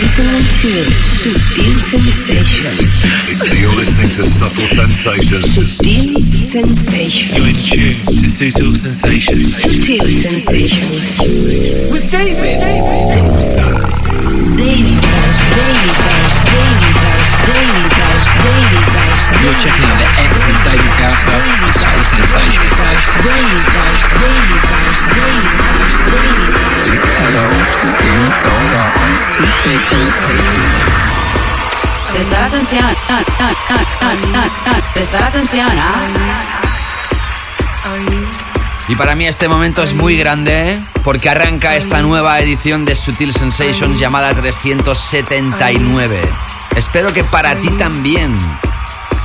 listening to subtle Sensations. You're listening to Subtle Sensations. Sutil Sensations. You're in tune to subtle Sensations. Subtle Sensations. With David. David. Goza. Daily Bounce, Daily Daily Daily Daily You're checking out the David to Y para mí este momento es muy grande ¿eh? porque arranca esta nueva edición de Sutil Sensations llamada 379. Espero que para ti también.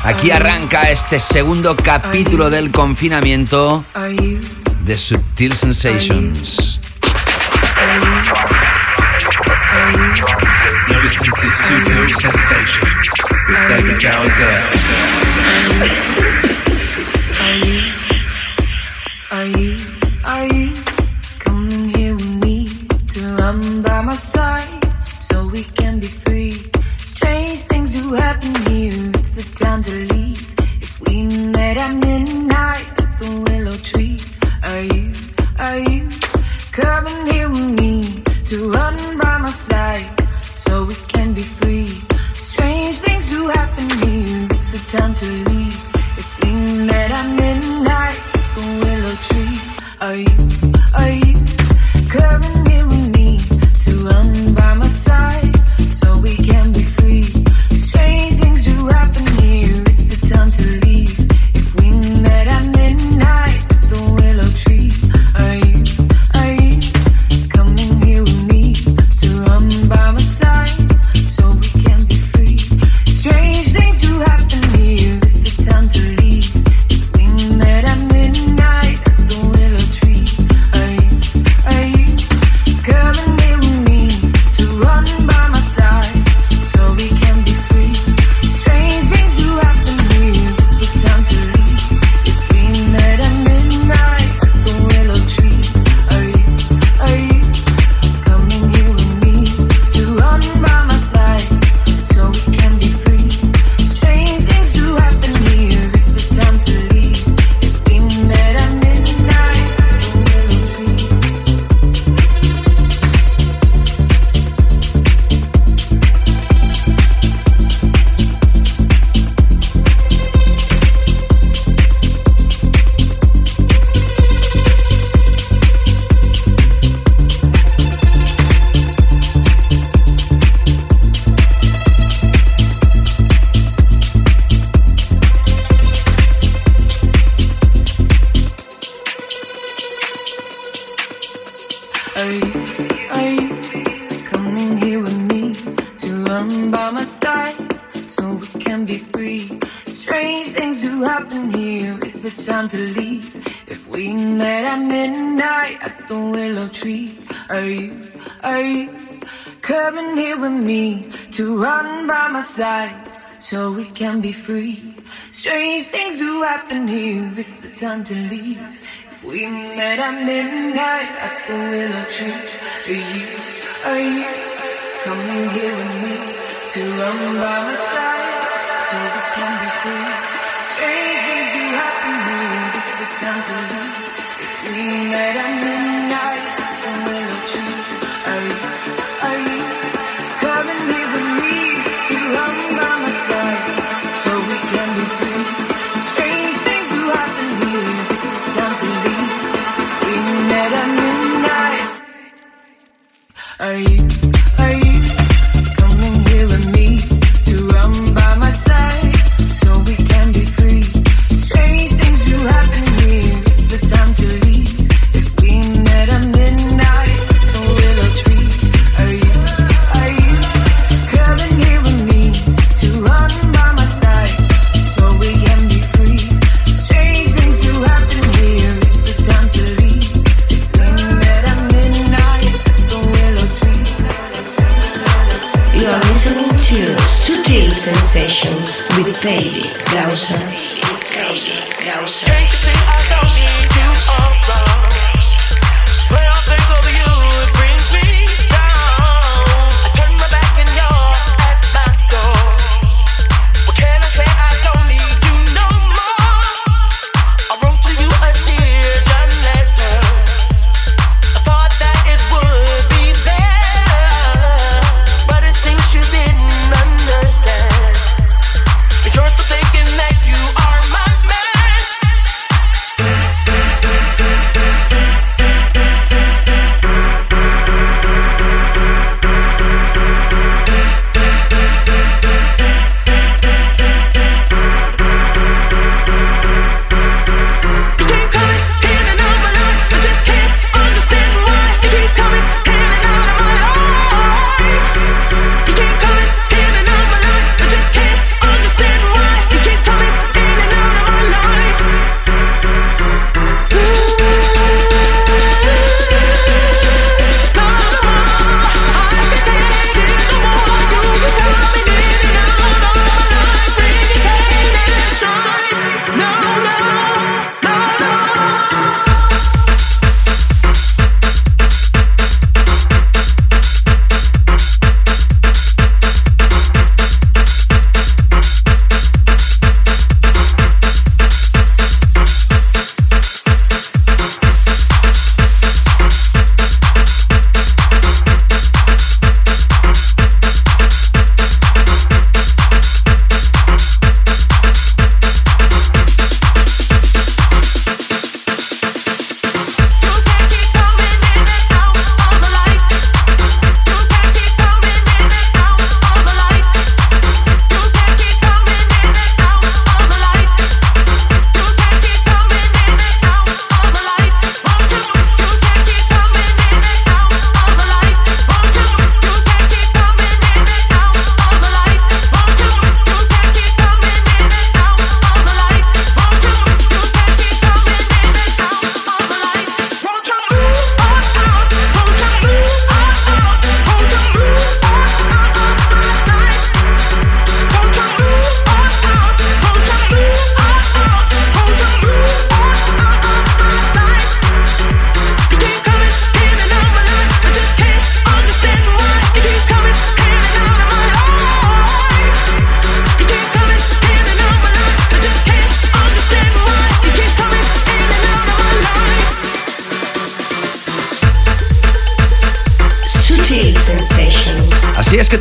Aquí arranca este segundo capítulo del confinamiento de Subtil Sensations. Sensations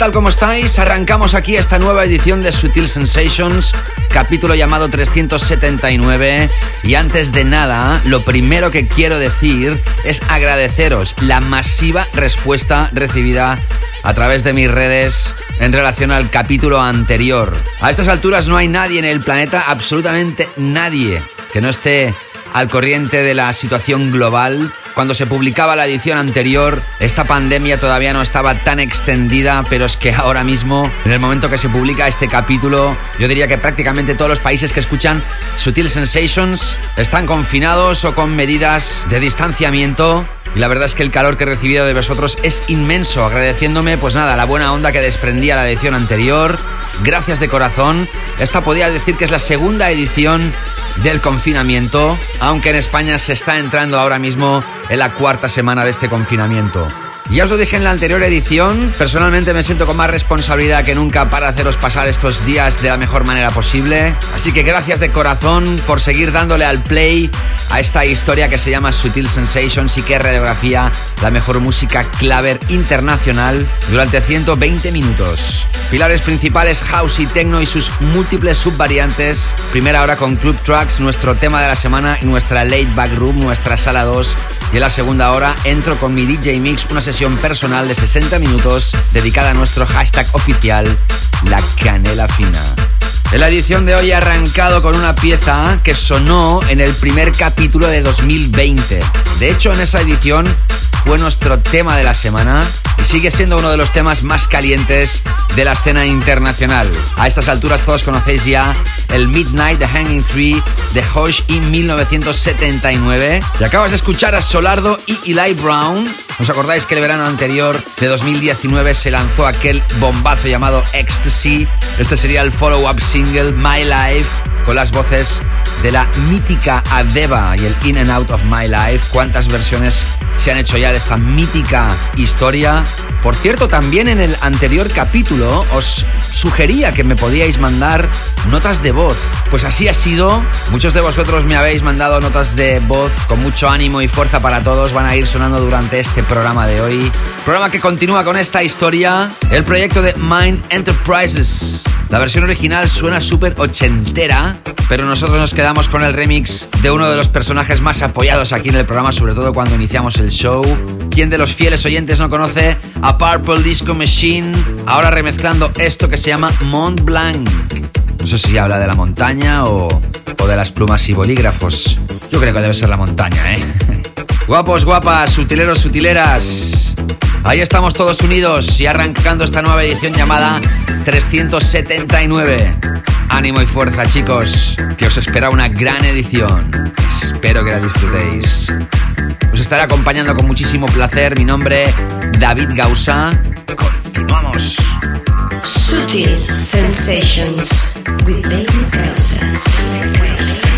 tal como estáis, arrancamos aquí esta nueva edición de Sutil Sensations, capítulo llamado 379. Y antes de nada, lo primero que quiero decir es agradeceros la masiva respuesta recibida a través de mis redes en relación al capítulo anterior. A estas alturas no hay nadie en el planeta, absolutamente nadie, que no esté al corriente de la situación global. Cuando se publicaba la edición anterior, esta pandemia todavía no estaba tan extendida, pero es que ahora mismo, en el momento que se publica este capítulo, yo diría que prácticamente todos los países que escuchan Sutil Sensations están confinados o con medidas de distanciamiento y la verdad es que el calor que he recibido de vosotros es inmenso, agradeciéndome pues nada, la buena onda que desprendía la edición anterior. Gracias de corazón. Esta podía decir que es la segunda edición del confinamiento, aunque en España se está entrando ahora mismo en la cuarta semana de este confinamiento. Ya os lo dije en la anterior edición, personalmente me siento con más responsabilidad que nunca para haceros pasar estos días de la mejor manera posible. Así que gracias de corazón por seguir dándole al play a esta historia que se llama Sutil Sensations y que radiografía la mejor música claver internacional durante 120 minutos. Pilares principales house y techno y sus múltiples subvariantes. Primera hora con Club Tracks, nuestro tema de la semana y nuestra late back room, nuestra sala 2. Y en la segunda hora entro con mi DJ Mix, una sesión personal de 60 minutos dedicada a nuestro hashtag oficial, la canela fina. En la edición de hoy he arrancado con una pieza que sonó en el primer capítulo de 2020. De hecho, en esa edición fue nuestro tema de la semana y sigue siendo uno de los temas más calientes de la escena internacional. A estas alturas todos conocéis ya el Midnight The Hanging Tree de Hosh y 1979. Y acabas de escuchar a Solardo y Eli Brown. ¿Os acordáis que el verano anterior de 2019 se lanzó aquel bombazo llamado Ecstasy? Este sería el follow-up single My Life con las voces de la mítica Adeba y el In and Out of My Life. ¿Cuántas versiones se han hecho ya de esta mítica historia? Por cierto, también en el anterior capítulo os sugería que me podíais mandar notas de voz. Pues así ha sido. Muchos de vosotros me habéis mandado notas de voz con mucho ánimo y fuerza para todos. Van a ir sonando durante este programa de hoy. Programa que continúa con esta historia. El proyecto de Mind Enterprises. La versión original suena súper ochentera, pero nosotros nos quedamos con el remix de uno de los personajes más apoyados aquí en el programa, sobre todo cuando iniciamos el show. ¿Quién de los fieles oyentes no conoce a Purple Disco Machine? Ahora remezclando esto que se llama Mont Blanc. No sé si habla de la montaña o, o de las plumas y bolígrafos. Yo creo que debe ser la montaña, ¿eh? Guapos, guapas, sutileros, sutileras. Ahí estamos todos unidos y arrancando esta nueva edición llamada 379. Ánimo y fuerza, chicos, que os espera una gran edición. Espero que la disfrutéis. Os estaré acompañando con muchísimo placer. Mi nombre, David Gausa. Continuamos. Sutil Sensations with David Gausas.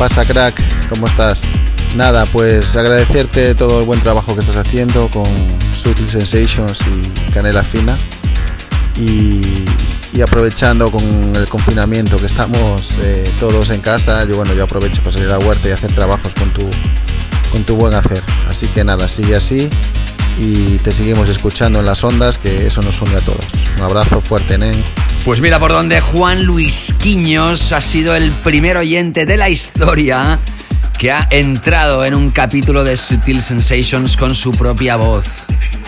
Pasa crack? ¿Cómo estás? Nada, pues agradecerte todo el buen trabajo que estás haciendo con Sutil Sensations y Canela Fina. Y, aprovechando con el confinamiento que estamos eh, todos en casa, yo bueno, yo aprovecho para salir a la huerta y hacer trabajos con tu, con tu buen hacer. Así que nada, sigue así y te seguimos escuchando en las ondas, que eso nos une a todos. Un abrazo fuerte, Nen. Pues mira por donde Juan Luis Quiños ha sido el primer oyente de la historia que ha entrado en un capítulo de Sutil Sensations con su propia voz.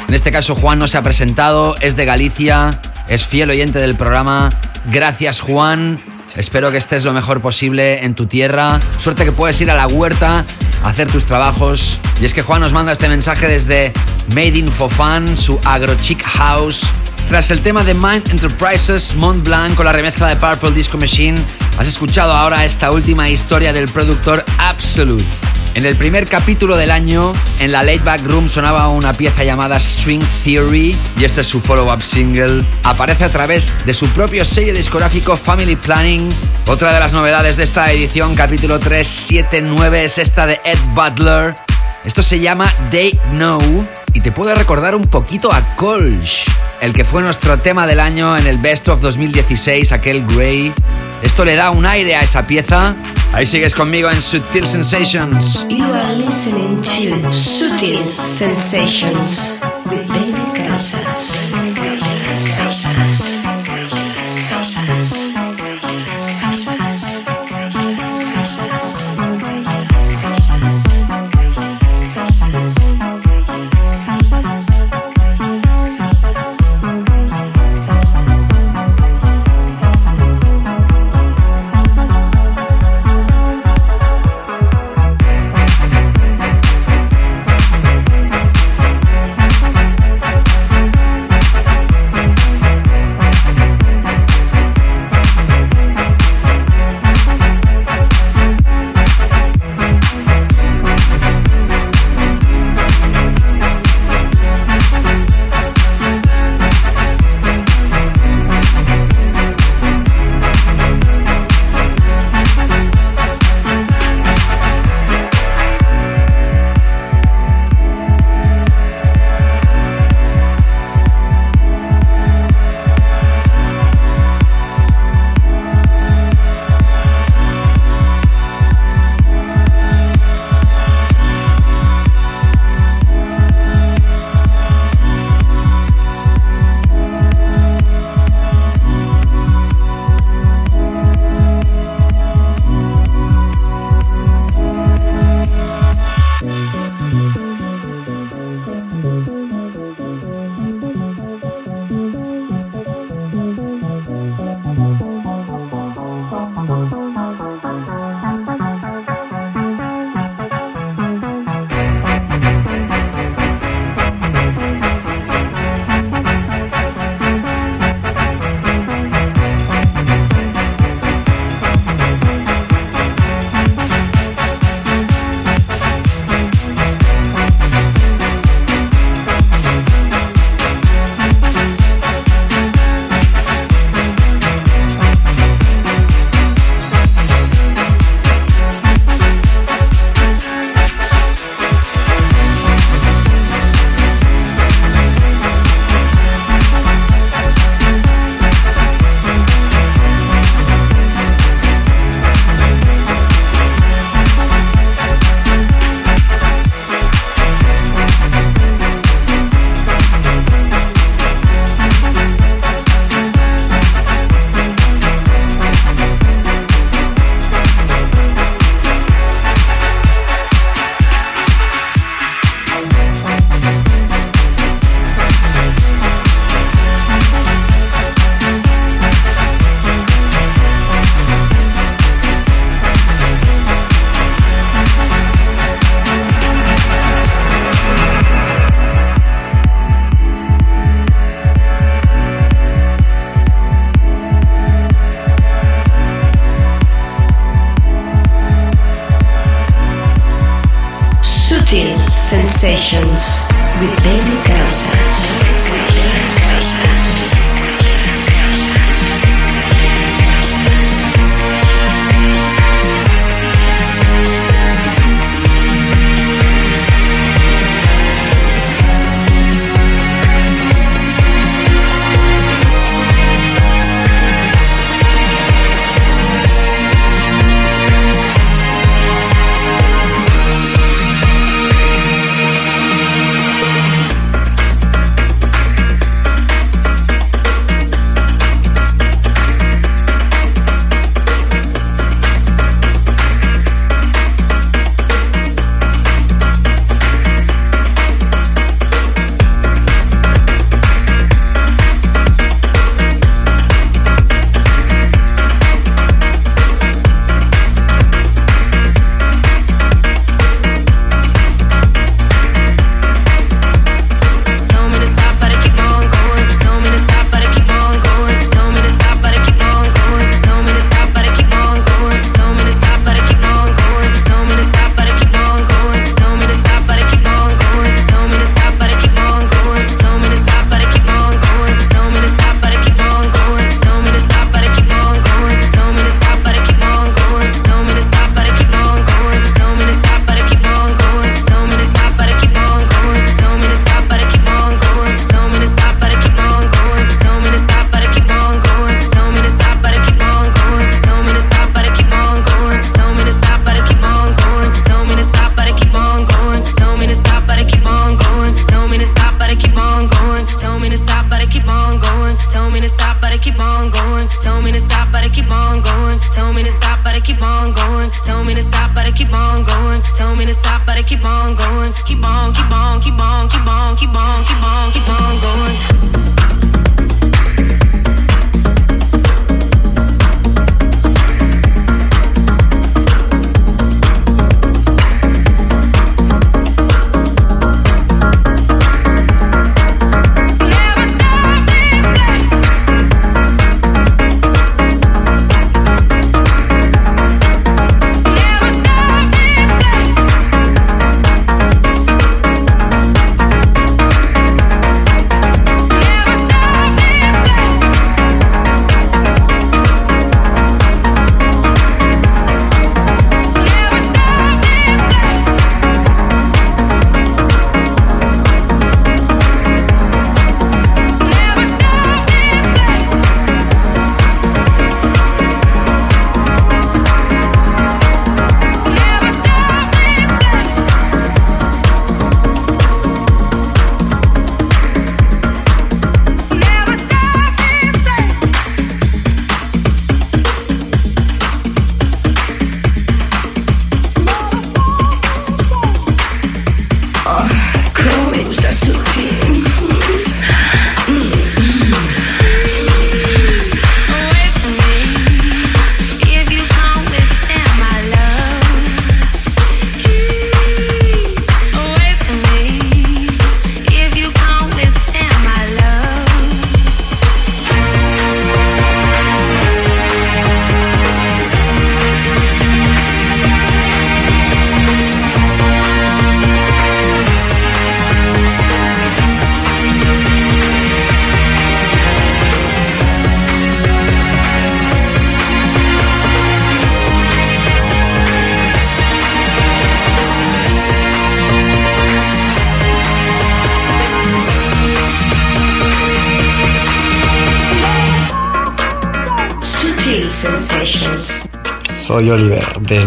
En este caso Juan no se ha presentado, es de Galicia, es fiel oyente del programa. Gracias Juan, espero que estés lo mejor posible en tu tierra. Suerte que puedes ir a la huerta a hacer tus trabajos. Y es que Juan nos manda este mensaje desde Made in Fofan, su Agro Chic House tras el tema de Mind Enterprises, Mont Blanc con la remezcla de Purple Disco Machine, has escuchado ahora esta última historia del productor Absolute. En el primer capítulo del año, en la Late Back Room sonaba una pieza llamada String Theory y este es su follow-up single. Aparece a través de su propio sello discográfico Family Planning. Otra de las novedades de esta edición, capítulo 379, es esta de Ed Butler Esto se llama They Know y te puede recordar un poquito a Colch, el que fue nuestro tema del año en el Best of 2016, aquel Grey. Esto le da un aire a esa pieza. Ahí sigues conmigo en Sutil Sensations. You are listening to Sutil Sensations with David Causas.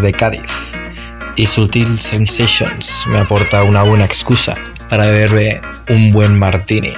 Desde Cádiz y Sutil Sensations me aporta una buena excusa para beberme un buen martini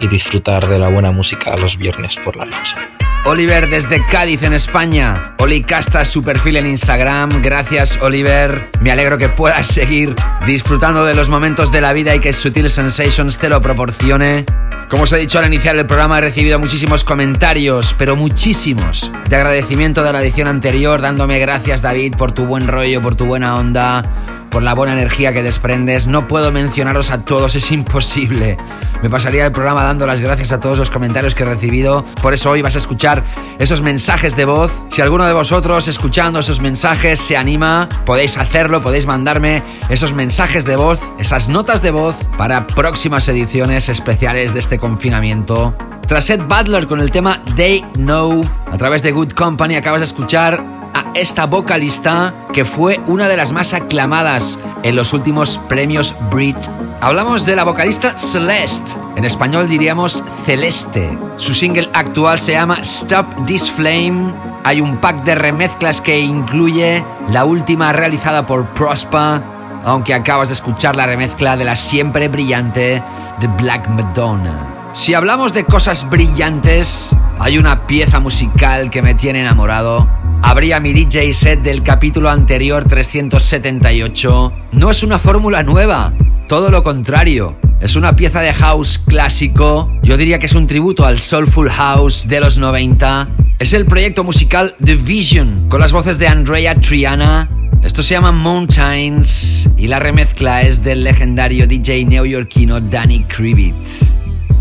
y disfrutar de la buena música los viernes por la noche. Oliver desde Cádiz en España. Oli Casta su perfil en Instagram. Gracias Oliver. Me alegro que puedas seguir disfrutando de los momentos de la vida y que Sutil Sensations te lo proporcione. Como os he dicho al iniciar el programa, he recibido muchísimos comentarios, pero muchísimos, de agradecimiento de la edición anterior, dándome gracias David por tu buen rollo, por tu buena onda, por la buena energía que desprendes. No puedo mencionaros a todos, es imposible. Me pasaría el programa dando las gracias a todos los comentarios que he recibido. Por eso hoy vas a escuchar esos mensajes de voz. Si alguno de vosotros escuchando esos mensajes se anima, podéis hacerlo, podéis mandarme esos mensajes de voz, esas notas de voz para próximas ediciones especiales de este confinamiento. Tras Ed Butler con el tema They Know, a través de Good Company acabas de escuchar a esta vocalista que fue una de las más aclamadas en los últimos premios Brit. Hablamos de la vocalista Celeste, en español diríamos Celeste. Su single actual se llama Stop This Flame. Hay un pack de remezclas que incluye la última realizada por Prospa, aunque acabas de escuchar la remezcla de la siempre brillante The Black Madonna. Si hablamos de cosas brillantes, hay una pieza musical que me tiene enamorado. Abría mi DJ set del capítulo anterior 378. No es una fórmula nueva, todo lo contrario. Es una pieza de house clásico. Yo diría que es un tributo al Soulful House de los 90. Es el proyecto musical The Vision, con las voces de Andrea Triana. Esto se llama Mountains y la remezcla es del legendario DJ neoyorquino Danny Krivit.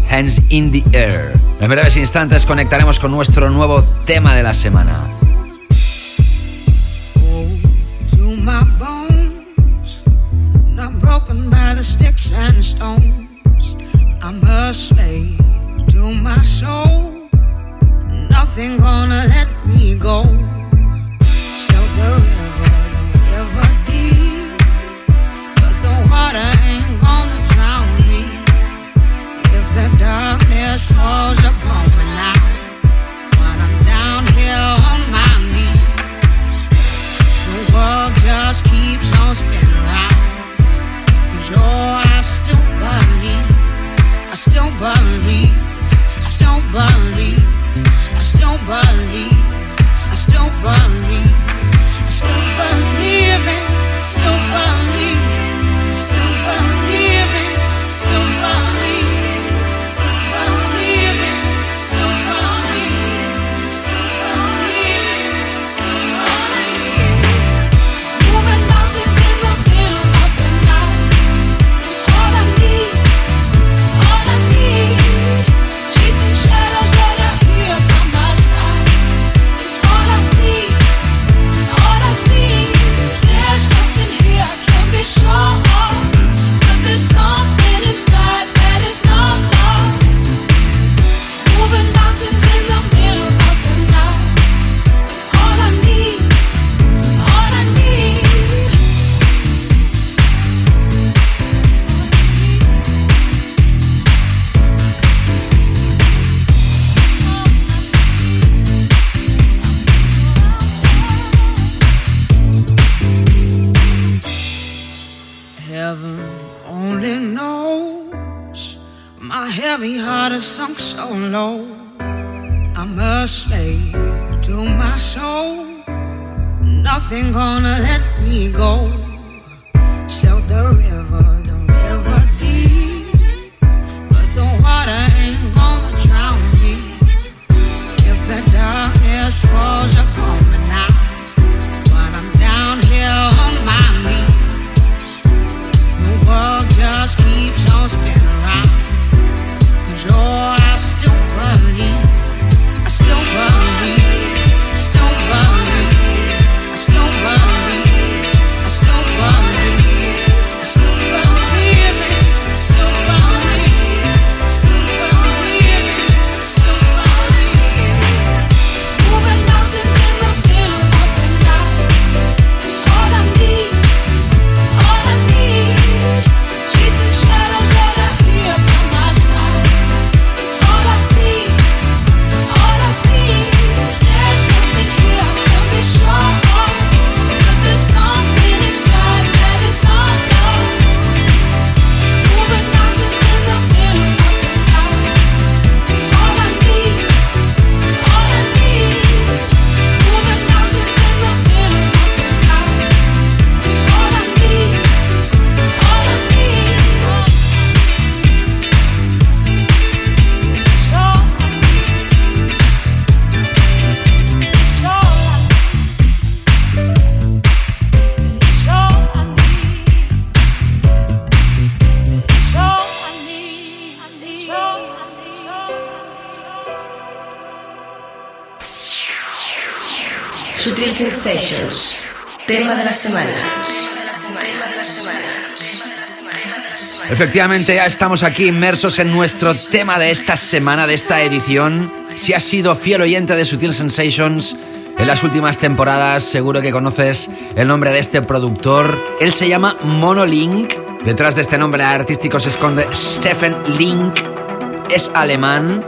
Hands in the Air. En breves instantes conectaremos con nuestro nuevo tema de la semana. My soul. Nothing gonna let me go. So the river, the river deep. But the water ain't gonna drown me. If the darkness falls Efectivamente, ya estamos aquí inmersos en nuestro tema de esta semana, de esta edición. Si has sido fiel oyente de Sutil Sensations en las últimas temporadas, seguro que conoces el nombre de este productor. Él se llama Monolink. Detrás de este nombre artístico se esconde Stephen Link. Es alemán.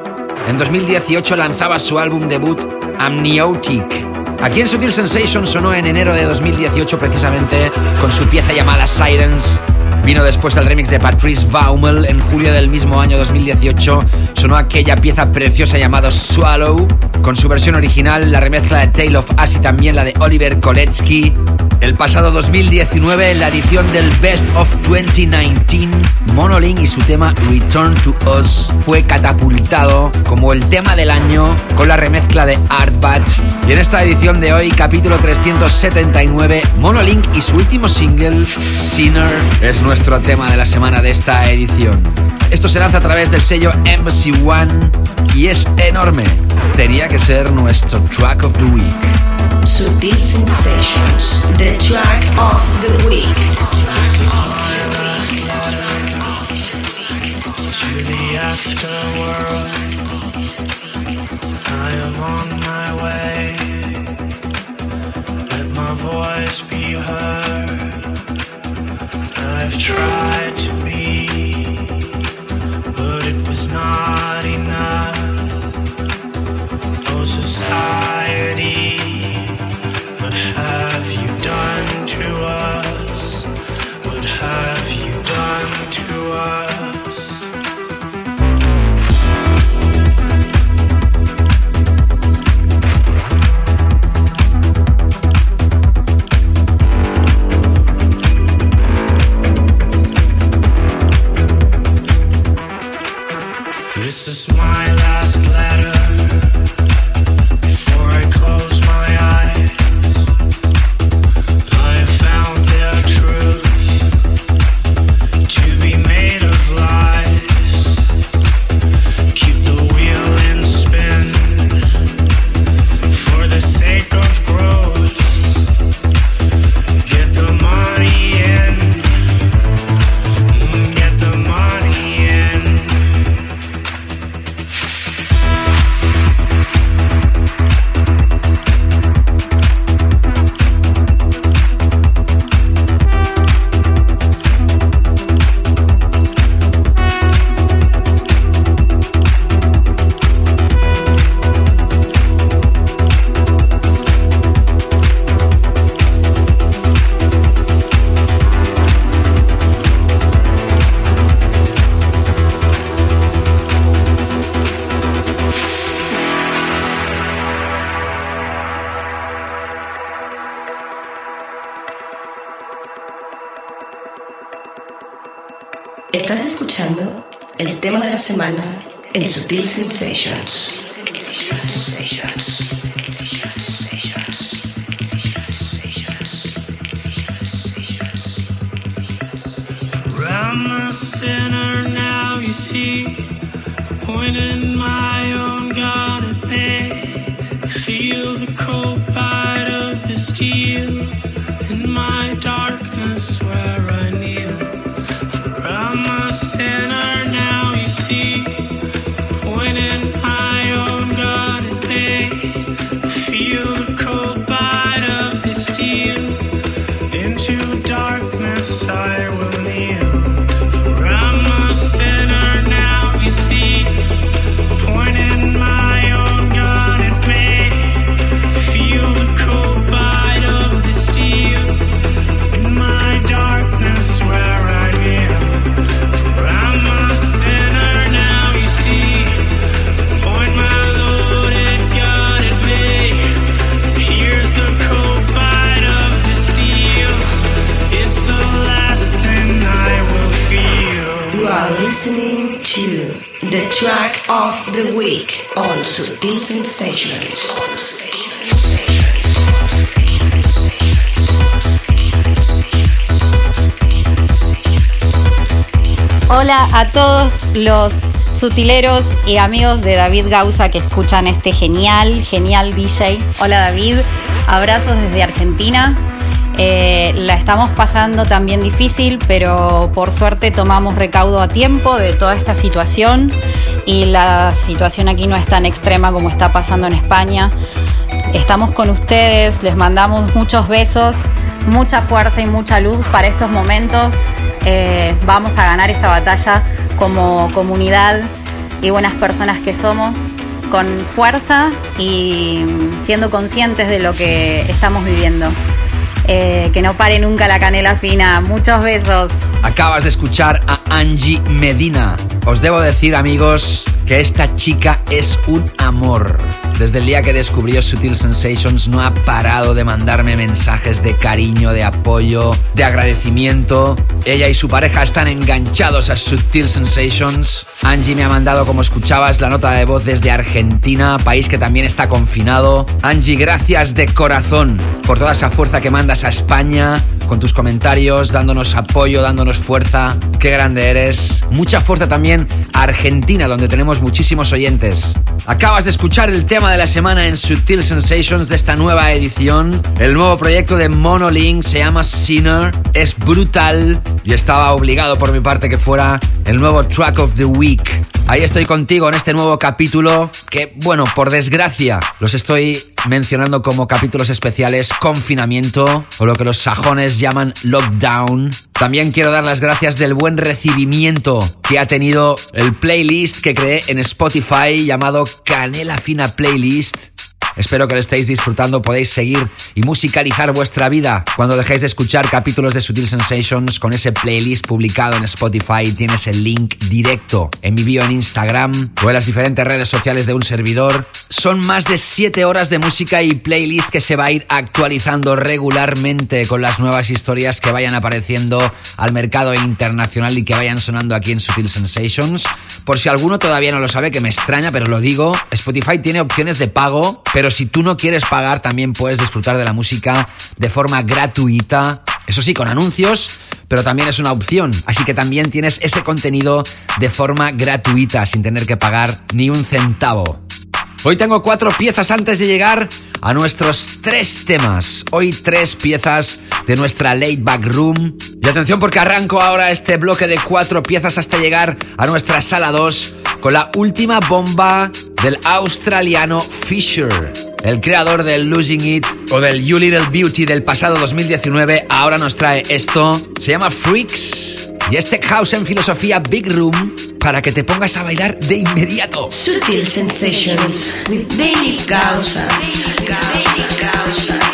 En 2018 lanzaba su álbum debut Amniotic. Aquí en Sutil Sensations sonó en enero de 2018 precisamente con su pieza llamada Sirens. Vino después el remix de Patrice Baumel. En julio del mismo año 2018 sonó aquella pieza preciosa llamada Swallow. Con su versión original, la remezcla de Tale of Us y también la de Oliver Koletsky. El pasado 2019, en la edición del Best of 2019, Monolink y su tema Return to Us fue catapultado como el tema del año con la remezcla de Artbat. Y en esta edición de hoy, capítulo 379, Monolink y su último single, Sinner, es nuestro tema de la semana de esta edición. Esto se lanza a través del sello Embassy One y es enorme. Tenía que ser nuestro track of the week. Sutil Sensations. The track of the week. to the afterworld. I am on my way. Let my voice be heard. I've tried to be, not enough. Oh, society, semana en Sutil Sensations. I'm a sinner now, you see, pointing my own gun at me. Feel the cold bite of the steel in my darkness where I kneel. For I'm a sinner listening to the track of the week on Sutil Sensations. Hola a todos los sutileros y amigos de David Gausa que escuchan este genial, genial DJ. Hola David, abrazos desde Argentina. Eh, la estamos pasando también difícil, pero por suerte tomamos recaudo a tiempo de toda esta situación y la situación aquí no es tan extrema como está pasando en España. Estamos con ustedes, les mandamos muchos besos, mucha fuerza y mucha luz para estos momentos. Eh, vamos a ganar esta batalla como comunidad y buenas personas que somos, con fuerza y siendo conscientes de lo que estamos viviendo. Eh, que no pare nunca la canela fina. Muchos besos. Acabas de escuchar a Angie Medina. Os debo decir, amigos, que esta chica es un amor. Desde el día que descubrió Sutil Sensations no ha parado de mandarme mensajes de cariño, de apoyo, de agradecimiento. Ella y su pareja están enganchados a Sutil Sensations. Angie me ha mandado, como escuchabas, la nota de voz desde Argentina, país que también está confinado. Angie, gracias de corazón por toda esa fuerza que mandas a España, con tus comentarios, dándonos apoyo, dándonos fuerza. Qué grande eres. Mucha fuerza también a Argentina, donde tenemos muchísimos oyentes. Acabas de escuchar el tema de la semana en Sutil Sensations de esta nueva edición. El nuevo proyecto de Monolink se llama Sinner. Es brutal y estaba obligado por mi parte que fuera el nuevo track of the week. Ahí estoy contigo en este nuevo capítulo que, bueno, por desgracia, los estoy mencionando como capítulos especiales confinamiento o lo que los sajones llaman lockdown. También quiero dar las gracias del buen recibimiento que ha tenido el playlist que creé en Spotify llamado Canela Fina Playlist. Espero que lo estéis disfrutando, podéis seguir y musicalizar vuestra vida cuando dejéis de escuchar capítulos de Sutil Sensations con ese playlist publicado en Spotify. Tienes el link directo en mi bio en Instagram o en las diferentes redes sociales de un servidor. Son más de 7 horas de música y playlist que se va a ir actualizando regularmente con las nuevas historias que vayan apareciendo al mercado internacional y que vayan sonando aquí en Sutil Sensations. Por si alguno todavía no lo sabe, que me extraña, pero lo digo, Spotify tiene opciones de pago, pero si tú no quieres pagar, también puedes disfrutar de la música de forma gratuita. Eso sí, con anuncios, pero también es una opción. Así que también tienes ese contenido de forma gratuita, sin tener que pagar ni un centavo. Hoy tengo cuatro piezas antes de llegar a nuestros tres temas. Hoy tres piezas de nuestra Late Back Room. Y atención porque arranco ahora este bloque de cuatro piezas hasta llegar a nuestra sala 2 con la última bomba del australiano Fisher. El creador del Losing It o del You Little Beauty del pasado 2019 ahora nos trae esto. Se llama Freaks. Y este house en filosofía Big Room para que te pongas a bailar de inmediato. Sutil Sensations with David Gausa. David Gausa.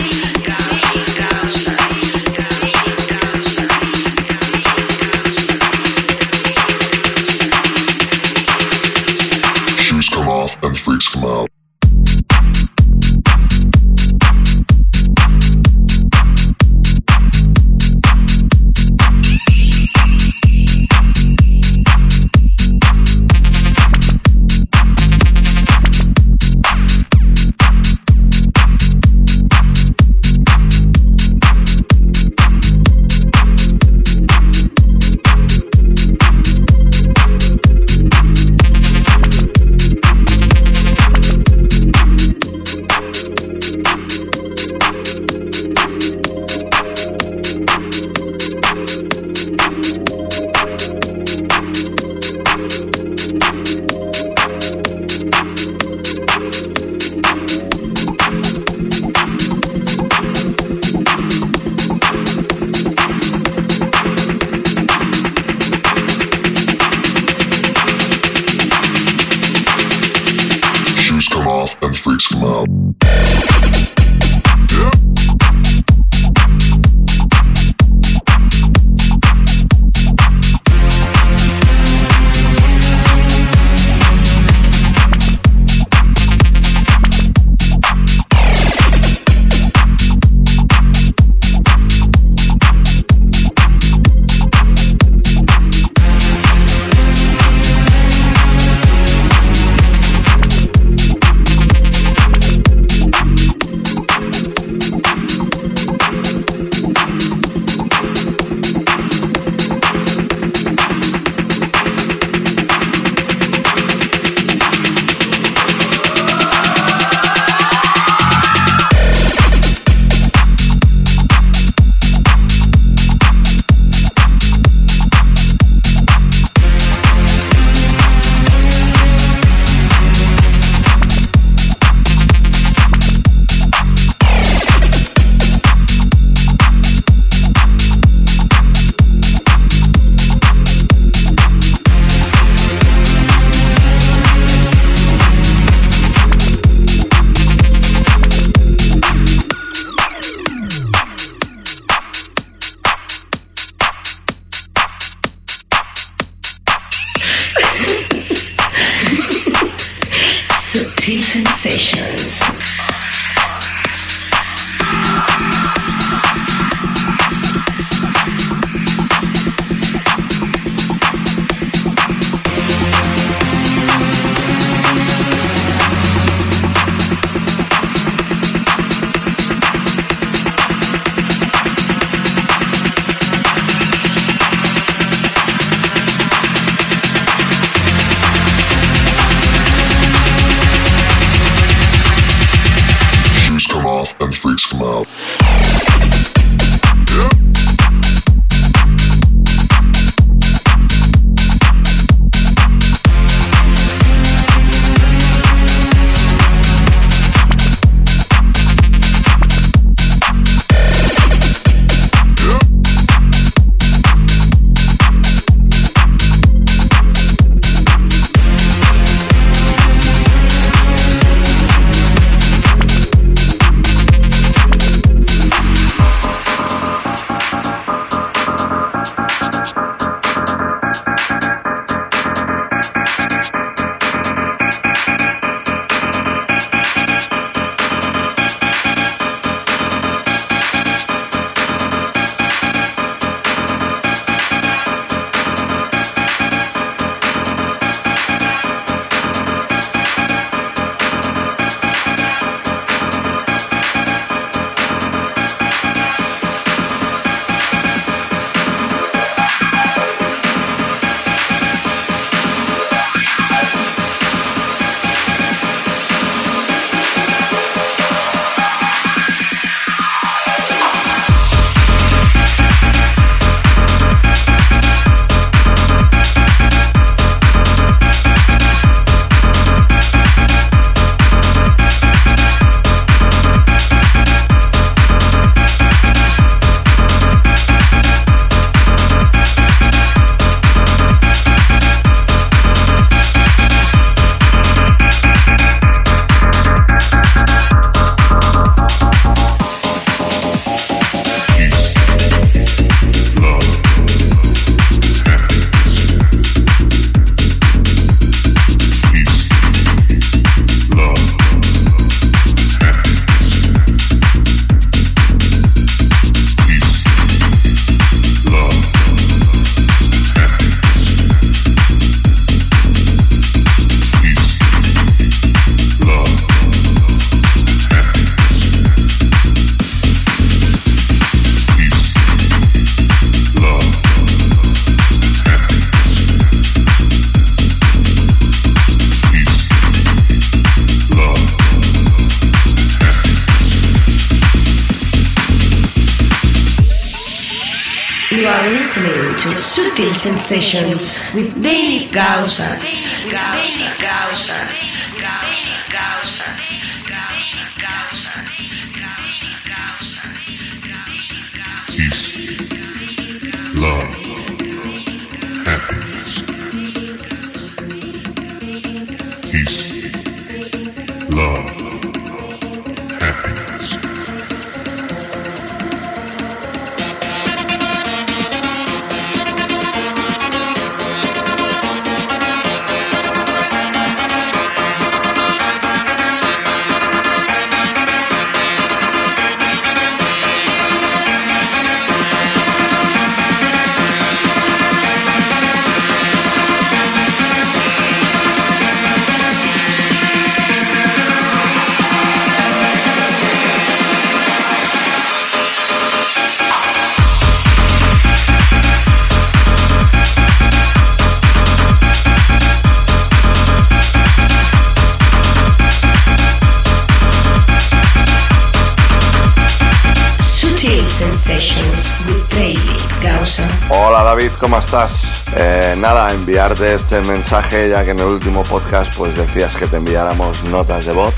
Sensations with David Gausa. David Gausa. ¿Cómo estás? Eh, nada, enviarte este mensaje ya que en el último podcast pues decías que te enviáramos notas de voz.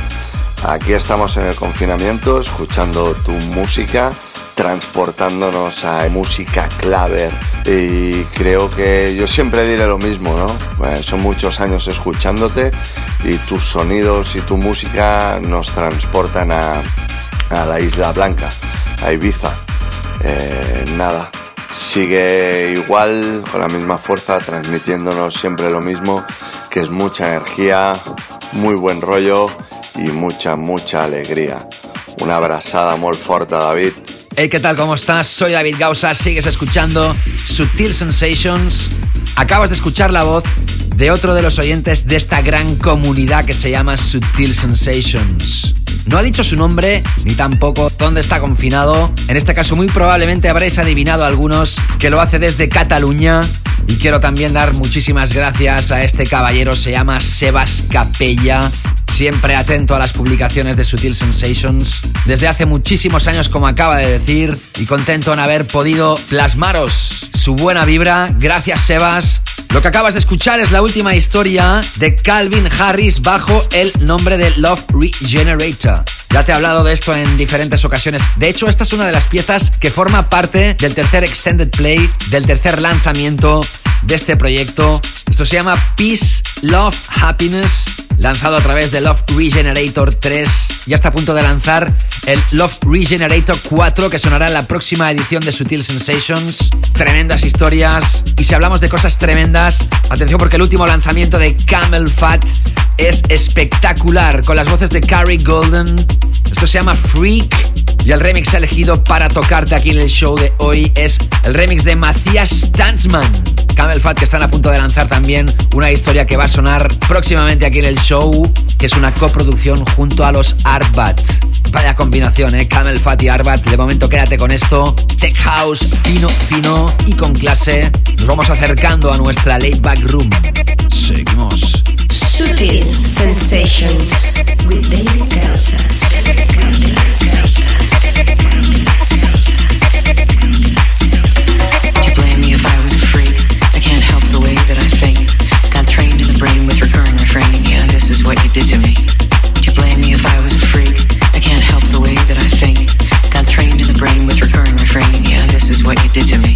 Aquí estamos en el confinamiento escuchando tu música, transportándonos a música clave y creo que yo siempre diré lo mismo, ¿no? Eh, son muchos años escuchándote y tus sonidos y tu música nos transportan a, a la Isla Blanca, a Ibiza. Eh, nada, sigue igual, con la misma fuerza, transmitiéndonos siempre lo mismo, que es mucha energía, muy buen rollo y mucha, mucha alegría. Una abrazada muy fuerte, David. Hey, ¿qué tal? ¿Cómo estás? Soy David Gausa, sigues escuchando Sutil Sensations. Acabas de escuchar la voz de otro de los oyentes de esta gran comunidad que se llama Sutil Sensations. No ha dicho su nombre ni tampoco dónde está confinado. En este caso muy probablemente habréis adivinado algunos que lo hace desde Cataluña. Y quiero también dar muchísimas gracias a este caballero, se llama Sebas Capella. Siempre atento a las publicaciones de Sutil Sensations desde hace muchísimos años, como acaba de decir, y contento en haber podido plasmaros su buena vibra. Gracias, Sebas. Lo que acabas de escuchar es la última historia de Calvin Harris bajo el nombre de Love Regenerator. Ya te he hablado de esto en diferentes ocasiones. De hecho, esta es una de las piezas que forma parte del tercer extended play, del tercer lanzamiento de este proyecto. Esto se llama Peace, Love, Happiness, lanzado a través de Love Regenerator 3. Ya está a punto de lanzar el Love Regenerator 4 que sonará en la próxima edición de Sutil Sensations. Tremendas historias. Y si hablamos de cosas tremendas, atención porque el último lanzamiento de Camel Fat es espectacular con las voces de Carrie Golden. Esto se llama Freak y el remix elegido para tocarte aquí en el show de hoy es el remix de Matthias Stanzman. Camel Fat que están a punto de lanzar también una historia que va a sonar próximamente aquí en el show, que es una coproducción junto a los Arbat. Vaya combinación, ¿eh? Camel Fat y Arbat. De momento quédate con esto. Tech House, fino, fino y con clase. Nos vamos acercando a nuestra late back room. Seguimos. Sutil Sensations with David did to me. You blame me if I was a freak. I can't help the way that I think. Got trained in the brain with recurring refrain. Yeah, this is what you did to me.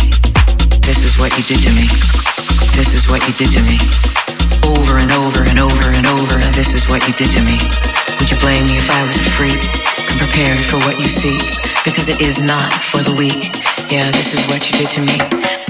This is what you did to me. This is what you did to me. Over and over and over and over. This is what you did to me. Would you blame me if I was a freak? Prepared for what you seek. Because it is not for the weak. Yeah, this is what you did to me.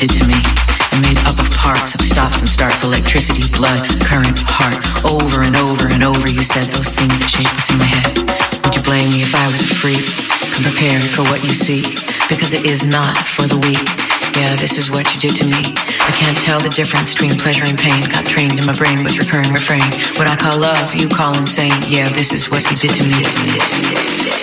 Did to me. I'm made up of parts, of stops and starts, electricity, blood, current, heart. Over and over and over, you said those things that shaped what's in my head. Would you blame me if I was a freak? Come prepared for what you seek, because it is not for the weak. Yeah, this is what you did to me. I can't tell the difference between pleasure and pain. Got trained in my brain with recurring refrain. What I call love, you call insane. Yeah, this is what you did to me.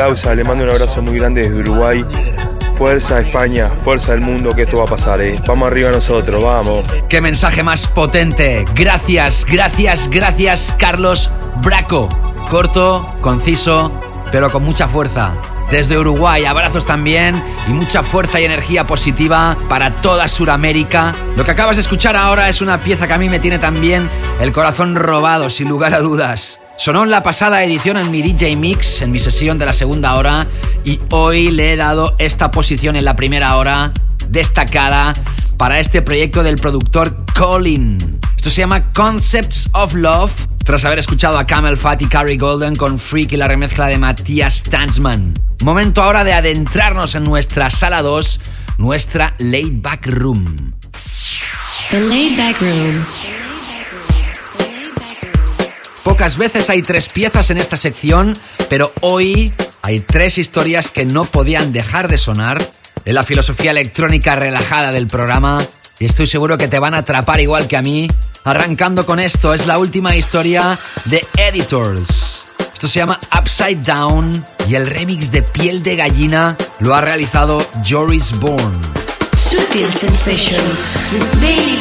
Gausa, le mando un abrazo muy grande desde Uruguay. Fuerza España, fuerza del mundo, que esto va a pasar, eh. Vamos arriba nosotros, vamos. Qué mensaje más potente. Gracias, gracias, gracias, Carlos Braco. Corto, conciso, pero con mucha fuerza. Desde Uruguay, abrazos también y mucha fuerza y energía positiva para toda Sudamérica. Lo que acabas de escuchar ahora es una pieza que a mí me tiene también el corazón robado, sin lugar a dudas. Sonó en la pasada edición en mi DJ Mix, en mi sesión de la segunda hora, y hoy le he dado esta posición en la primera hora, destacada, para este proyecto del productor Colin. Esto se llama Concepts of Love, tras haber escuchado a Camel Fat y Carrie Golden con Freak y la remezcla de Matías Tanzman. Momento ahora de adentrarnos en nuestra sala 2, nuestra Laid Back Room. The Laid Back Room. Pocas veces hay tres piezas en esta sección, pero hoy hay tres historias que no podían dejar de sonar en la filosofía electrónica relajada del programa y estoy seguro que te van a atrapar igual que a mí. Arrancando con esto, es la última historia de Editors. Esto se llama Upside Down y el remix de Piel de Gallina lo ha realizado Joris Bourne. Sutil Sensations Daily.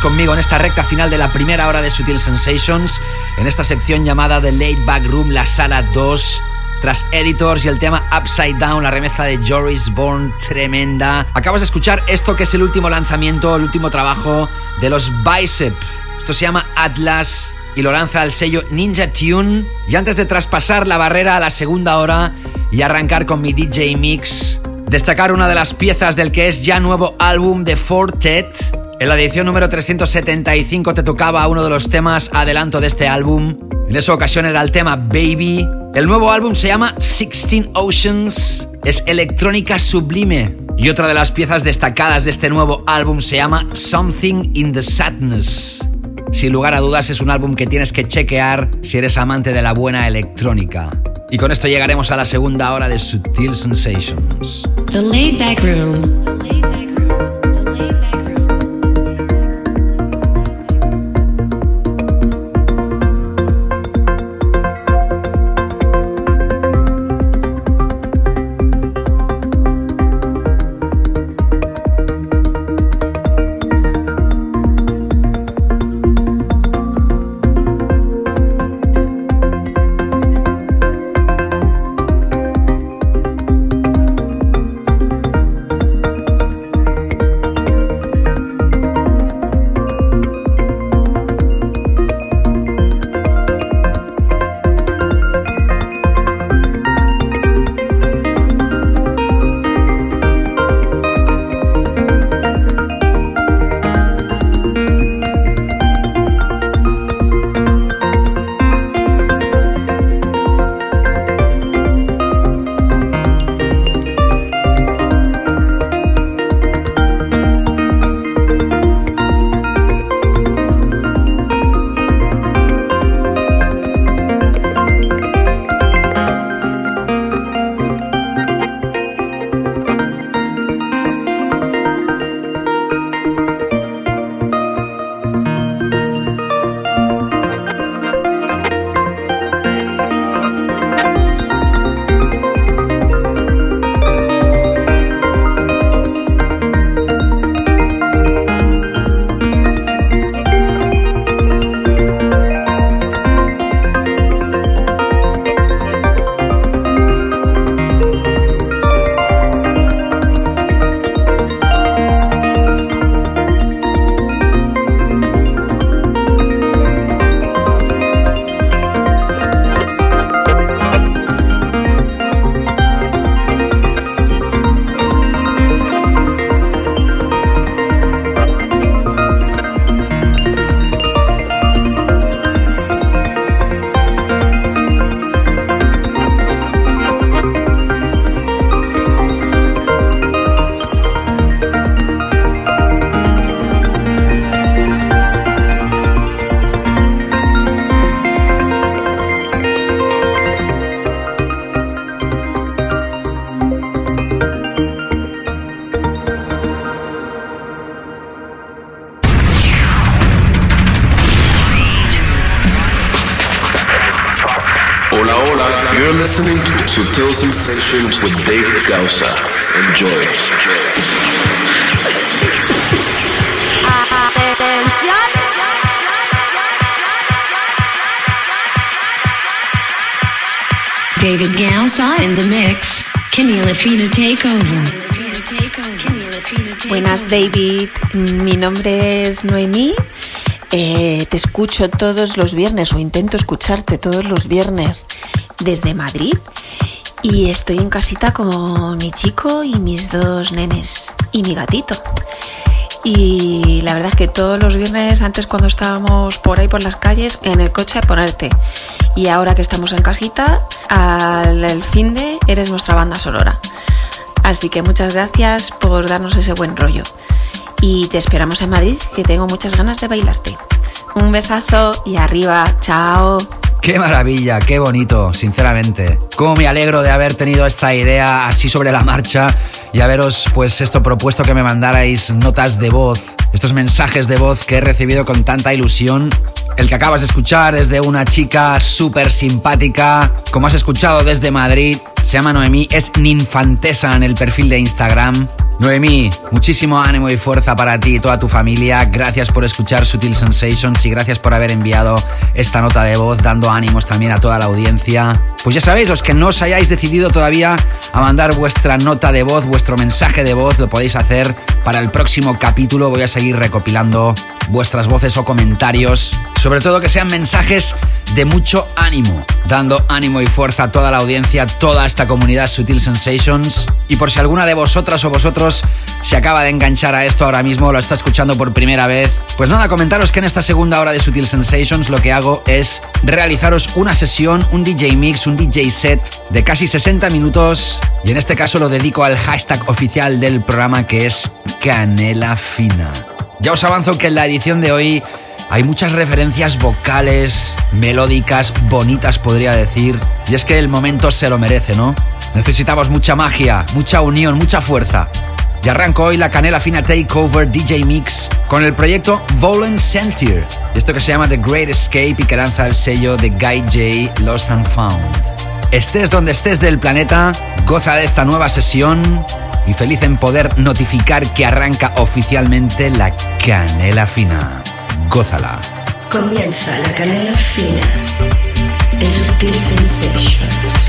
Conmigo en esta recta final de la primera hora de Sutil Sensations, en esta sección llamada The Late Back Room, la sala 2. Tras Editors y el tema Upside Down, la remezcla de Joris Bourne, tremenda. Acabas de escuchar esto que es el último lanzamiento, el último trabajo de los Bicep. Esto se llama Atlas y lo lanza el sello Ninja Tune. Y antes de traspasar la barrera a la segunda hora y arrancar con mi DJ Mix, destacar una de las piezas del que es ya nuevo álbum de Fortet. En la edición número 375 te tocaba uno de los temas adelanto de este álbum. En esa ocasión era el tema Baby. El nuevo álbum se llama 16 Oceans. Es electrónica sublime. Y otra de las piezas destacadas de este nuevo álbum se llama Something in the Sadness. Sin lugar a dudas es un álbum que tienes que chequear si eres amante de la buena electrónica. Y con esto llegaremos a la segunda hora de Sutil Sensations. The Laid Back Room. Sensations with David Gausa. Enjoy. David Gausa in the mix. Kenny Lafina Takeover. Buenas David, mi nombre es Noemí. Eh, te escucho todos los viernes o intento escucharte todos los viernes desde Madrid y estoy en casita con mi chico y mis dos nenes y mi gatito. Y la verdad es que todos los viernes, antes cuando estábamos por ahí por las calles, en el coche a ponerte. Y ahora que estamos en casita, al fin de eres nuestra banda sonora. Así que muchas gracias por darnos ese buen rollo. Y te esperamos en Madrid, que tengo muchas ganas de bailarte. Un besazo y arriba, chao. Qué maravilla, qué bonito, sinceramente. Cómo me alegro de haber tenido esta idea así sobre la marcha y haberos pues esto propuesto que me mandarais notas de voz, estos mensajes de voz que he recibido con tanta ilusión. El que acabas de escuchar es de una chica súper simpática, como has escuchado desde Madrid, Se llama Noemí, es ninfantesa en el perfil de Instagram. Noemí, muchísimo ánimo y fuerza para ti y toda tu familia. Gracias por escuchar Sutil Sensations y gracias por haber enviado esta nota de voz, dando ánimos también a toda la audiencia. Pues ya sabéis, los que no os hayáis decidido todavía a mandar vuestra nota de voz, vuestro mensaje de voz, lo podéis hacer para el próximo capítulo. Voy a seguir recopilando vuestras voces o comentarios. Sobre todo que sean mensajes de mucho ánimo, dando ánimo y fuerza a toda la audiencia, toda esta comunidad Sutil Sensations. Y por si alguna de vosotras o vosotros se acaba de enganchar a esto ahora mismo, lo está escuchando por primera vez, pues nada, comentaros que en esta segunda hora de Sutil Sensations lo que hago es realizaros una sesión, un DJ mix, un DJ set de casi 60 minutos y en este caso lo dedico al hashtag oficial del programa que es Canela Fina. Ya os avanzo que en la edición de hoy hay muchas referencias vocales, melódicas, bonitas podría decir. Y es que el momento se lo merece, ¿no? Necesitamos mucha magia, mucha unión, mucha fuerza. Y arranco hoy la Canela Fina Takeover DJ Mix con el proyecto Volen Sentir. Esto que se llama The Great Escape y que lanza el sello de Guy J Lost and Found. Estés donde estés del planeta, goza de esta nueva sesión y feliz en poder notificar que arranca oficialmente la Canela Fina. Gózala. Comienza la canela fina en Sutil Sensations.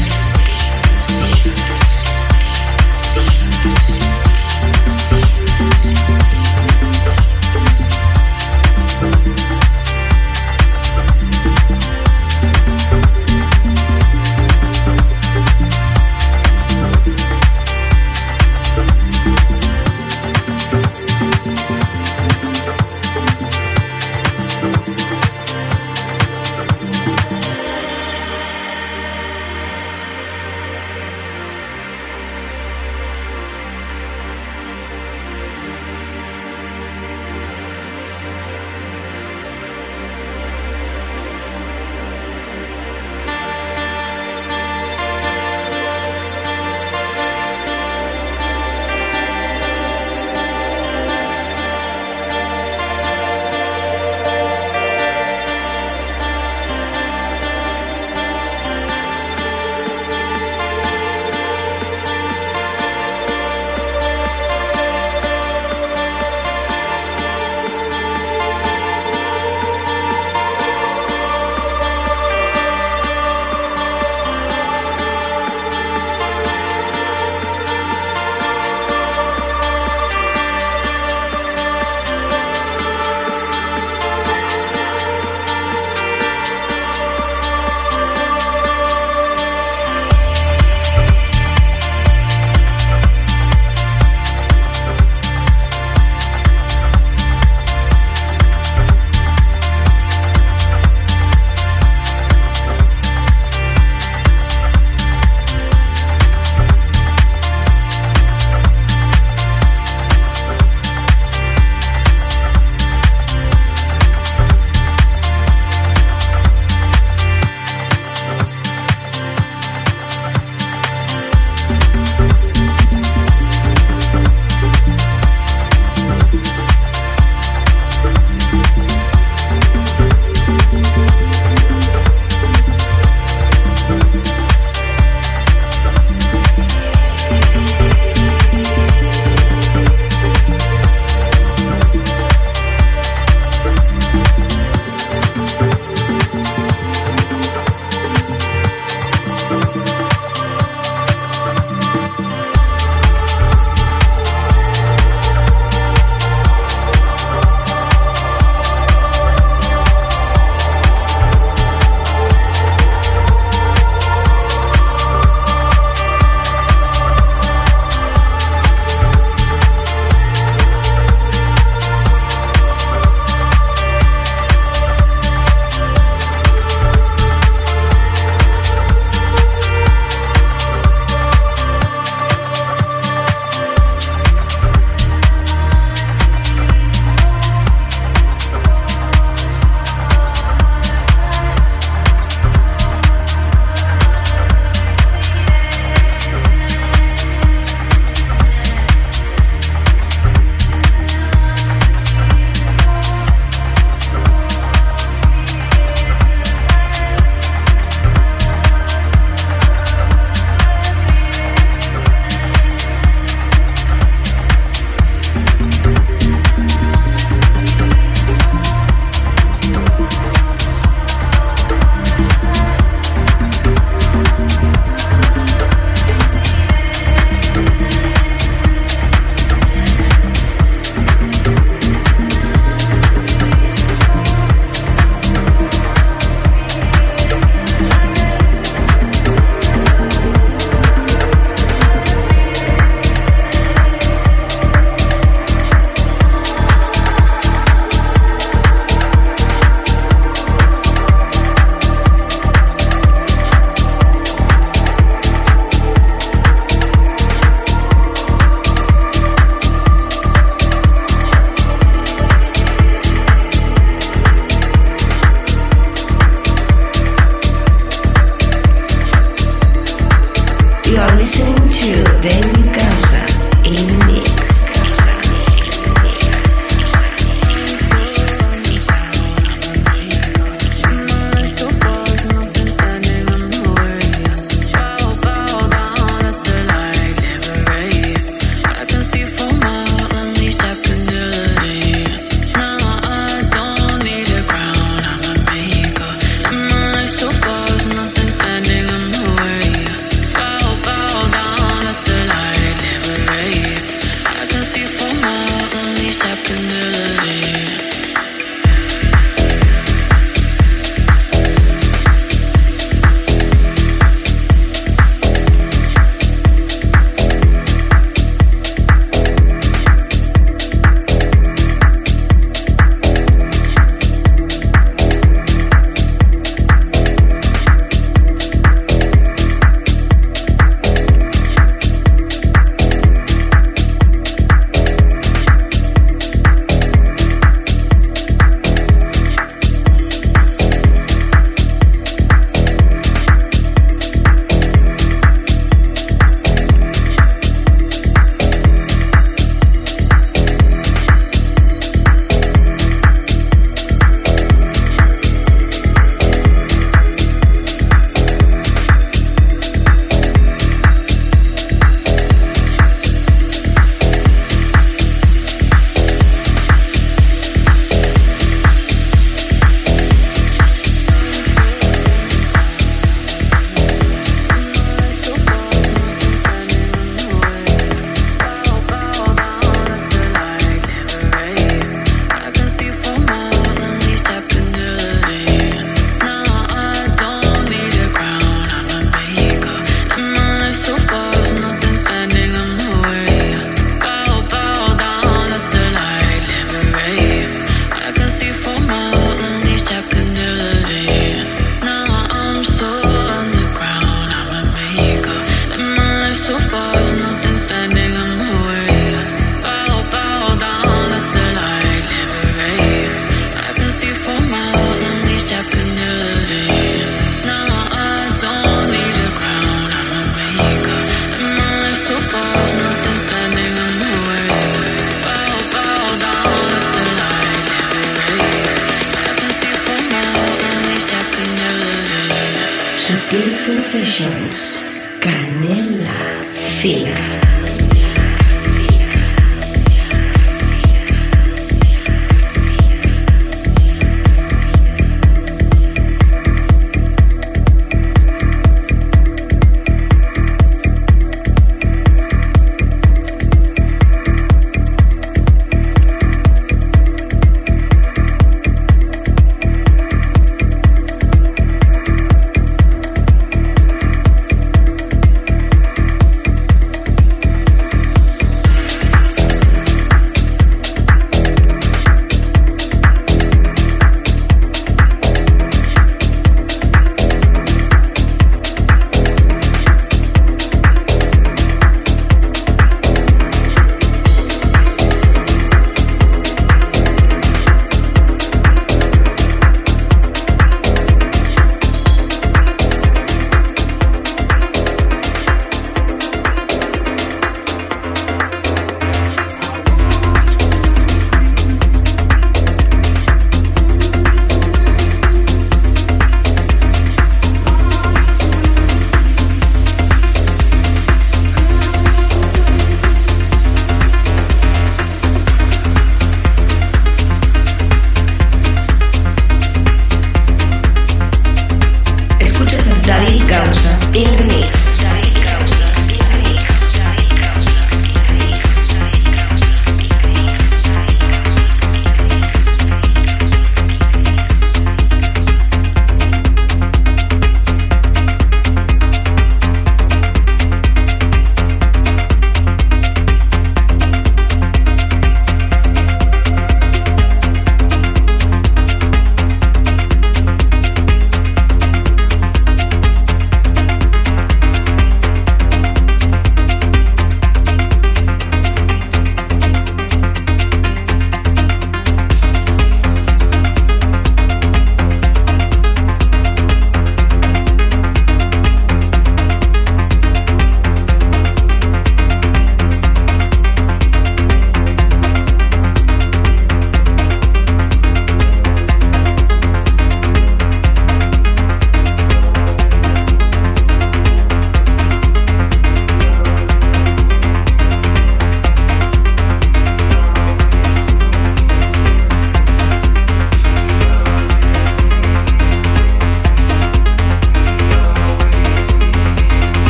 Sensations. Canela fina.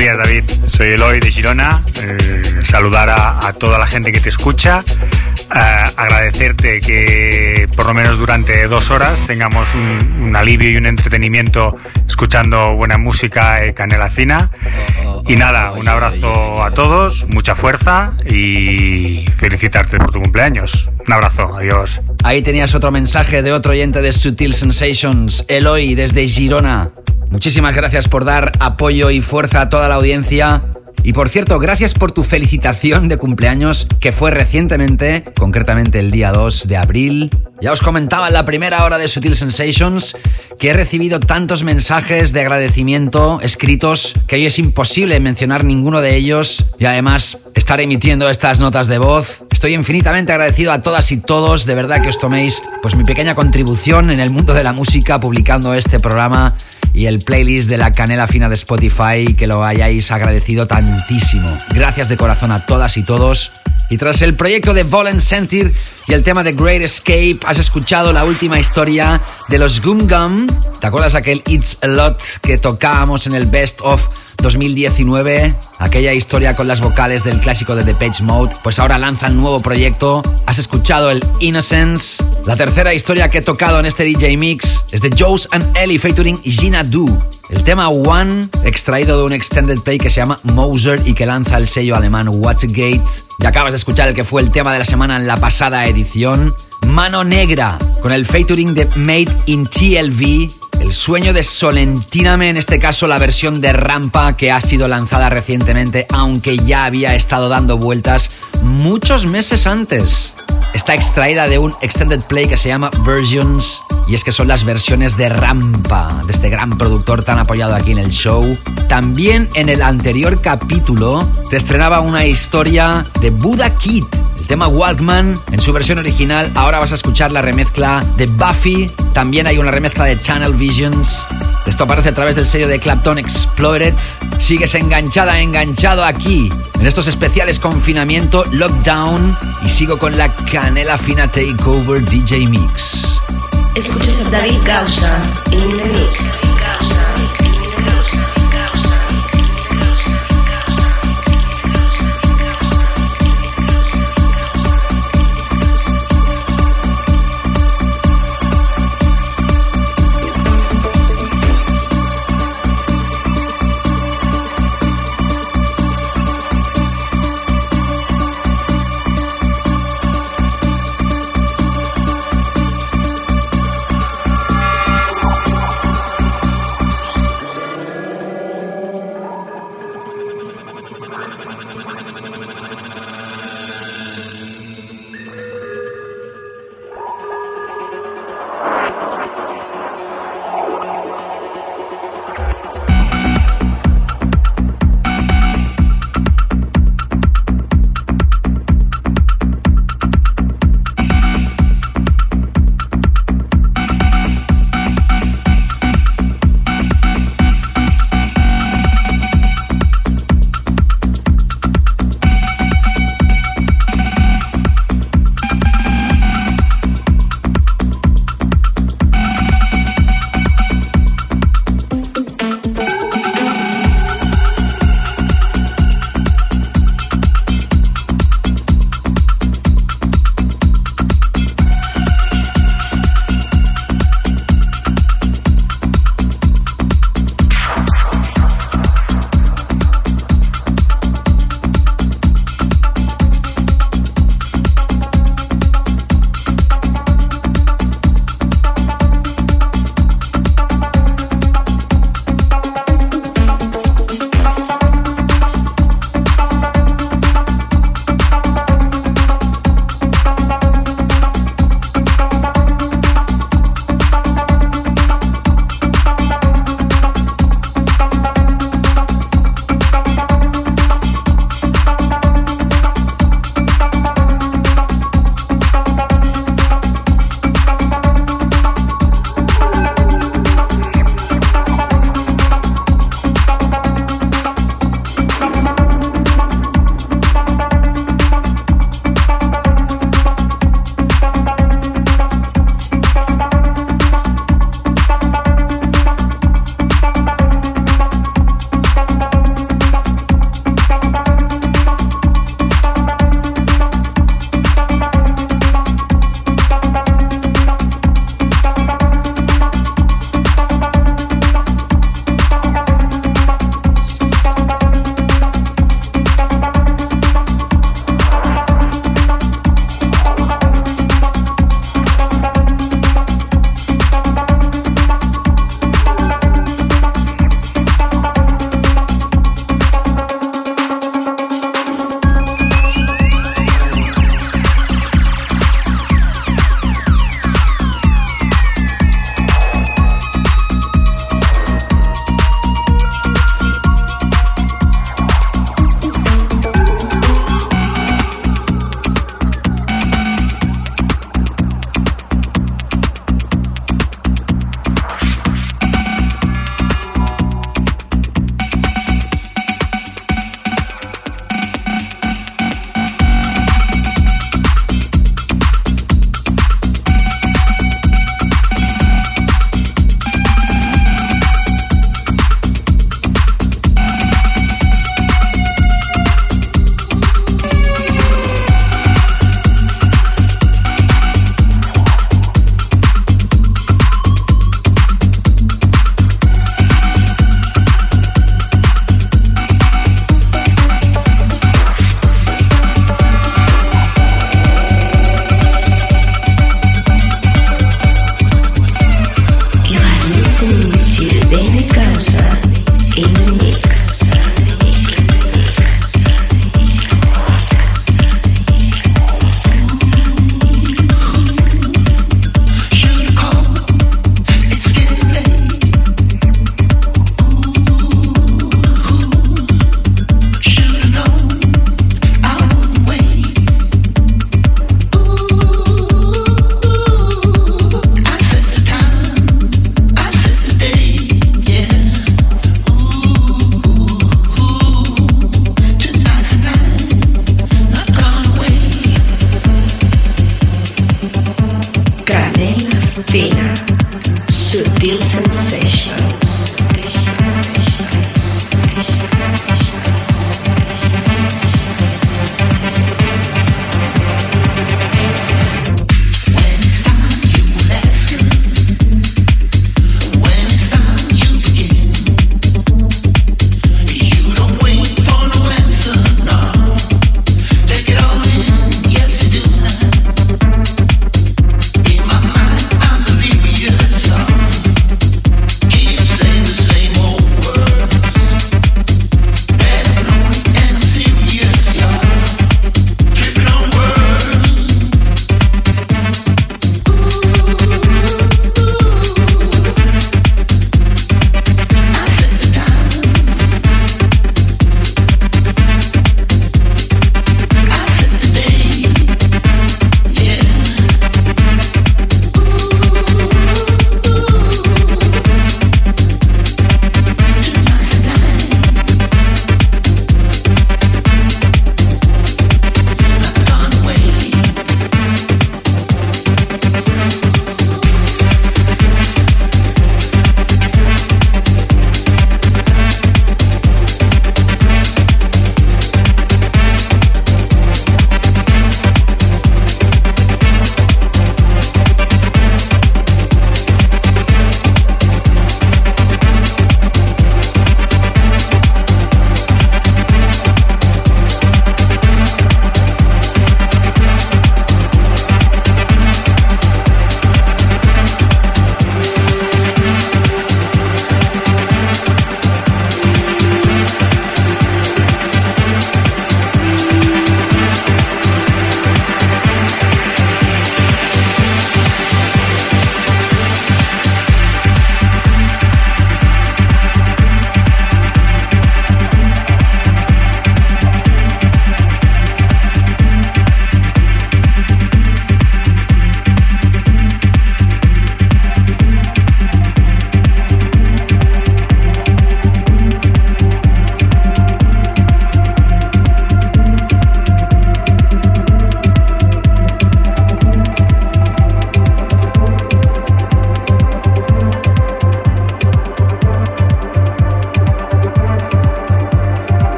Días David, soy Eloy de Girona. Eh, saludar a, toda la gente que te escucha. Eh, agradecerte que por lo menos durante dos horas tengamos un, un alivio y un entretenimiento escuchando buena música y canela fina. Y nada, un abrazo a todos, mucha fuerza y felicitarte por tu cumpleaños. Un abrazo, adiós. Ahí tenías otro mensaje de otro oyente de Sutil Sensations, Eloy desde Girona. Muchísimas gracias por dar apoyo y fuerza a toda la audiencia. Y por cierto, gracias por tu felicitación de cumpleaños que fue recientemente, concretamente el día 2 de abril. Ya os comentaba en la primera hora de Sutil Sensations que he recibido tantos mensajes de agradecimiento escritos que hoy es imposible mencionar ninguno de ellos y además estar emitiendo estas notas de voz. Estoy infinitamente agradecido a todas y todos, de verdad que os toméis pues mi pequeña contribución en el mundo de la música publicando este programa y el playlist de la canela fina de Spotify, que lo hayáis agradecido tantísimo. Gracias de corazón a todas y todos. Y tras el proyecto de Volen Sentir y el tema de Great Escape, has escuchado la última historia de los Gum Gum. ¿Te acuerdas aquel It's a Lot que tocábamos en el Best of 2019? Aquella historia con las vocales del clásico de Depeche Mode. Pues ahora lanzan nuevo proyecto. Has escuchado el Innocence. La tercera historia que he tocado en este DJ Mix es de Joes and Ellie featuring Gina Du. El tema One, extraído de un extended play que se llama Moser y que lanza el sello alemán Watchgate. Ya acabas de escuchar el que fue el tema de la semana en la pasada edición. Mano Negra, con el featuring de Made in TLV. El sueño de Solentíname, en este caso la versión de Rampa que ha sido lanzada recientemente, aunque ya había estado dando vueltas muchos meses antes. Está extraída de un extended play que se llama Versions y es que son las versiones de Rampa, de este gran productor tan apoyado aquí en el show. También en el anterior capítulo te estrenaba una historia de Buddha Kid, tema Walkman en su versión original. Ahora vas a escuchar la remezcla de Buffy. También hay una remezcla de Channel Visions. Esto aparece a través del sello de Clapton Explored. Sigues enganchada, enganchado aquí, en estos especiales confinamiento, lockdown. Y sigo con la canela fina takeover DJ Mix. Escuchas a David Gausa in the mix.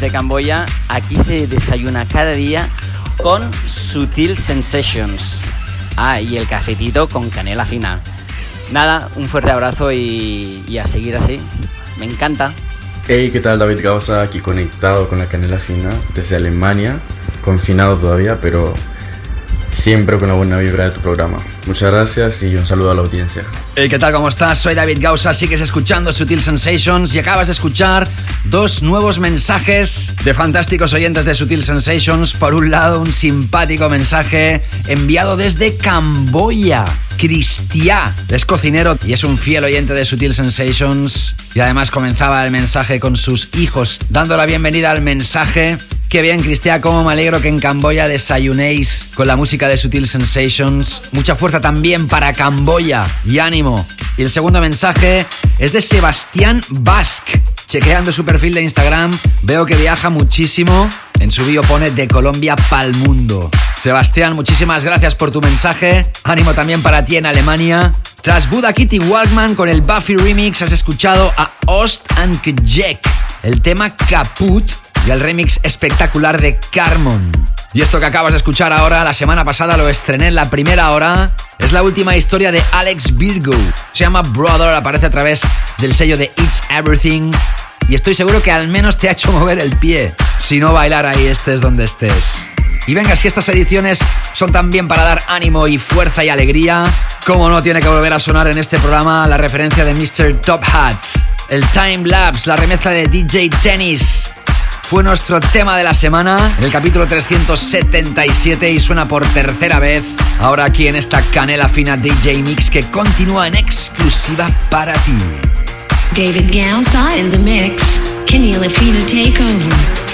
Desde Camboya. Aquí se desayuna cada día con Sutil Sensations. Ah, y el cafetito con canela fina. Nada, un fuerte abrazo y, y a seguir así. Me encanta. Hey, ¿qué tal David Gausa? Aquí conectado con la canela fina desde Alemania, confinado todavía, pero siempre con la buena vibra de tu programa. Muchas gracias y un saludo a la audiencia. Hey, ¿qué tal? ¿Cómo estás? Soy David Gausa, sigues escuchando Sutil Sensations y acabas de escuchar dos nuevos mensajes de fantásticos oyentes de Sutil Sensations. Por un lado, un simpático mensaje enviado desde Camboya. Cristiá es cocinero y es un fiel oyente de Sutil Sensations y además comenzaba el mensaje con sus hijos, dando la bienvenida al mensaje Qué bien, Cristian, cómo me alegro que en Camboya desayunéis con la música de Sutil Sensations. Mucha fuerza también para Camboya y ánimo. Y el segundo mensaje es de Sebastián Basque. Chequeando su perfil de Instagram, veo que viaja muchísimo. En su bio pone de Colombia pa'l mundo. Sebastián, muchísimas gracias por tu mensaje. Ánimo también para ti en Alemania. Tras Buda Kitty Walkman con el Buffy Remix has escuchado a Ost and Kjek, el tema Caput y el remix espectacular de Carmon. Y esto que acabas de escuchar ahora, la semana pasada lo estrené en la primera hora. Es la última historia de Alex Virgo. Se llama Brother, aparece a través del sello de It's Everything. Y estoy seguro que al menos te ha hecho mover el pie. Si no bailar ahí estés donde estés. Y venga, si estas ediciones son también para dar ánimo y fuerza y alegría, ¿cómo no tiene que volver a sonar en este programa la referencia de Mr. Top Hat? El Time Lapse, la remezcla de DJ Tennis, fue nuestro tema de la semana, en el capítulo 377 y suena por tercera vez, ahora aquí en esta canela fina DJ Mix que continúa en exclusiva para ti. David Gausa in the mix. Canela Fina Takeover.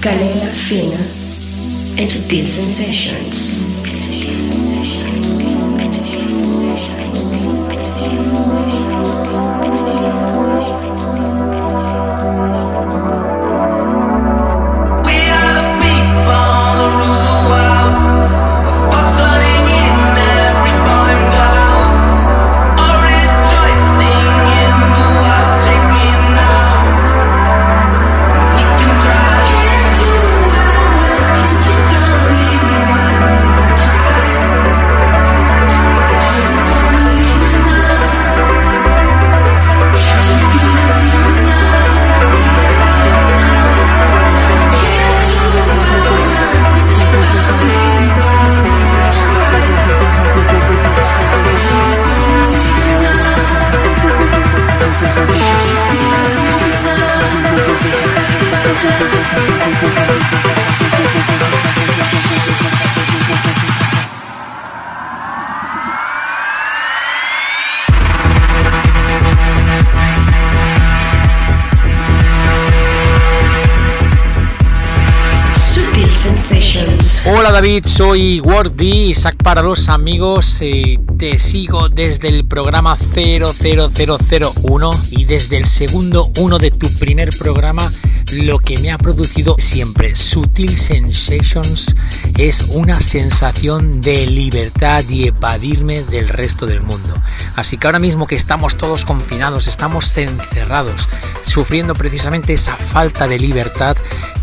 Canela fina en Sutil Sensations. Soy Wordy, Isaac para los amigos. eh, te sigo desde el programa 00001 y desde el segundo uno de tu primer programa. Lo que me ha producido siempre Sutil Sensations es una sensación de libertad y evadirme del resto del mundo. Así que ahora mismo que estamos todos confinados, estamos encerrados, sufriendo precisamente esa falta de libertad,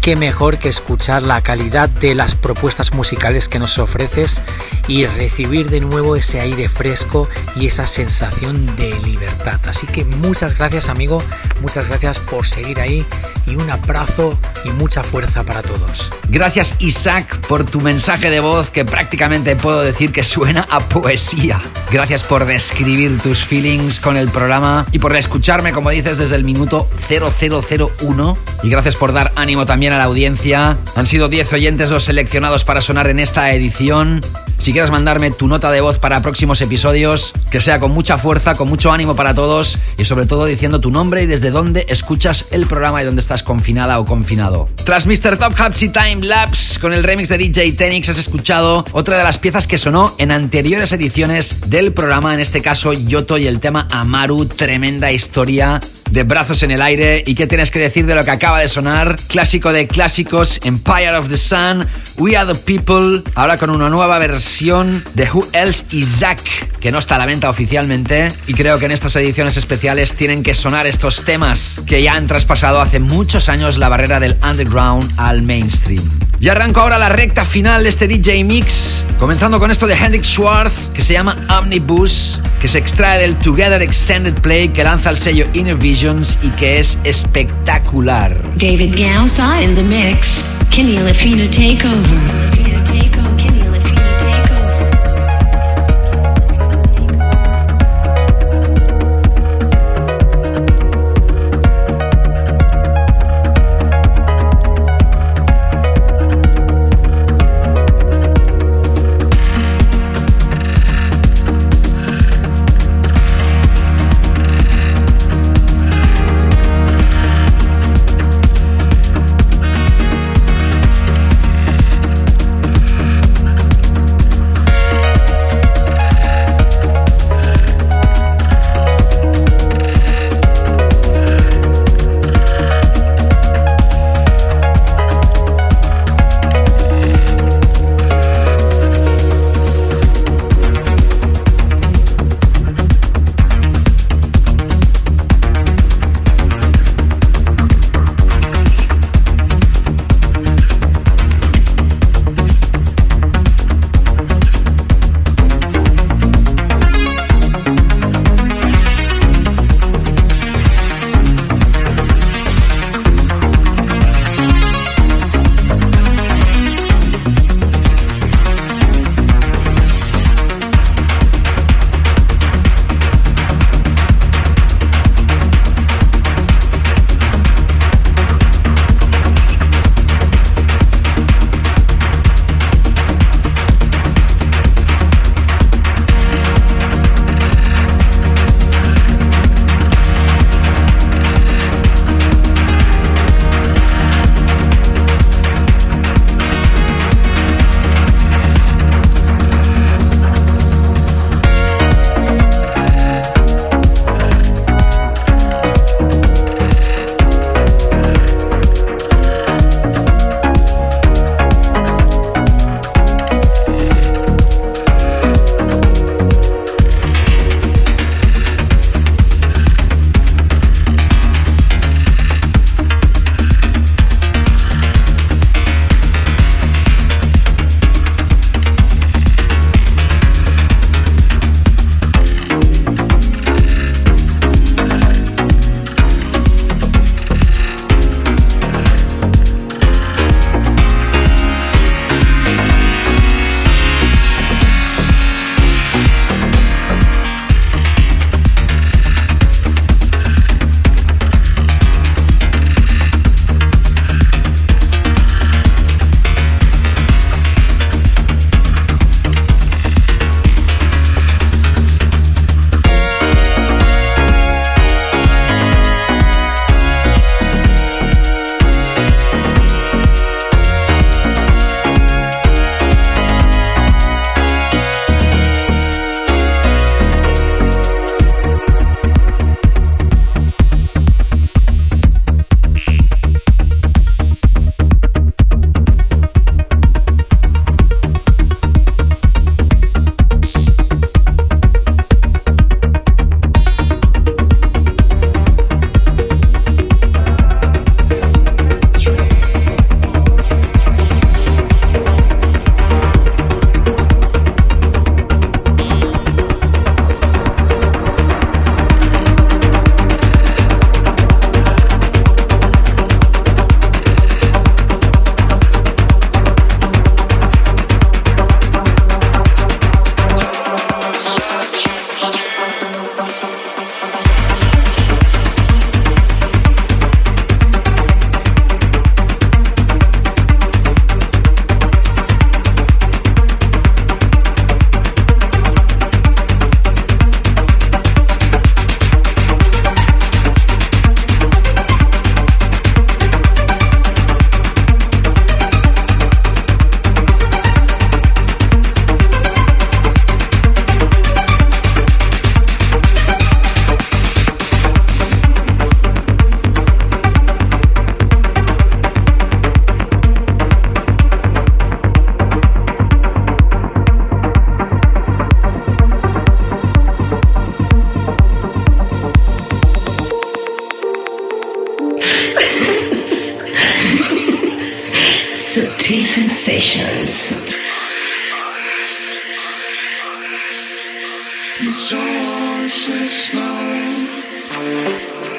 qué mejor que escuchar la calidad de las propuestas musicales que nos ofreces y recibir de nuevo ese aire fresco y esa sensación de libertad. Así que muchas gracias amigo, muchas gracias por seguir ahí y un abrazo y mucha fuerza para todos. Gracias Isaac por tu mensaje de voz que prácticamente puedo decir que suena a poesía. Gracias por describir tus feelings con el programa y por escucharme como dices desde el minuto 0001 y gracias por dar ánimo también a la audiencia. Han sido 10 oyentes los seleccionados para sonar en esta edición. Si quieres mandarme tu nota de voz para próximos episodios, que sea con mucha fuerza, con mucho ánimo para todos y sobre todo diciendo tu nombre y desde dónde escuchas el programa y dónde estás confinada o confinado. Tras Mr. Top Hapsy Time Lapse con el remix de DJ Tenix has escuchado otra de las piezas que sonó en anteriores ediciones del programa, en este caso Yoto y el tema Amaru, tremenda historia de Brazos en el Aire. ¿Y qué tienes que decir de lo que acaba de sonar? Clásico de clásicos, Empire of the Sun, We Are the People, ahora con una nueva versión de Who Else Is Zack, que no está a la venta oficialmente. Y creo que en estas ediciones especiales tienen que sonar estos temas que ya han traspasado hace muchos años la barrera del underground al mainstream. Y arranco ahora la recta final de este DJ Mix, comenzando con esto de Hendrik Schwartz, que se llama Omnibus, que se extrae del Together Extended Play que lanza el sello Inner Visions y que es espectacular. David Gausa in the mix. Kenny Lafina take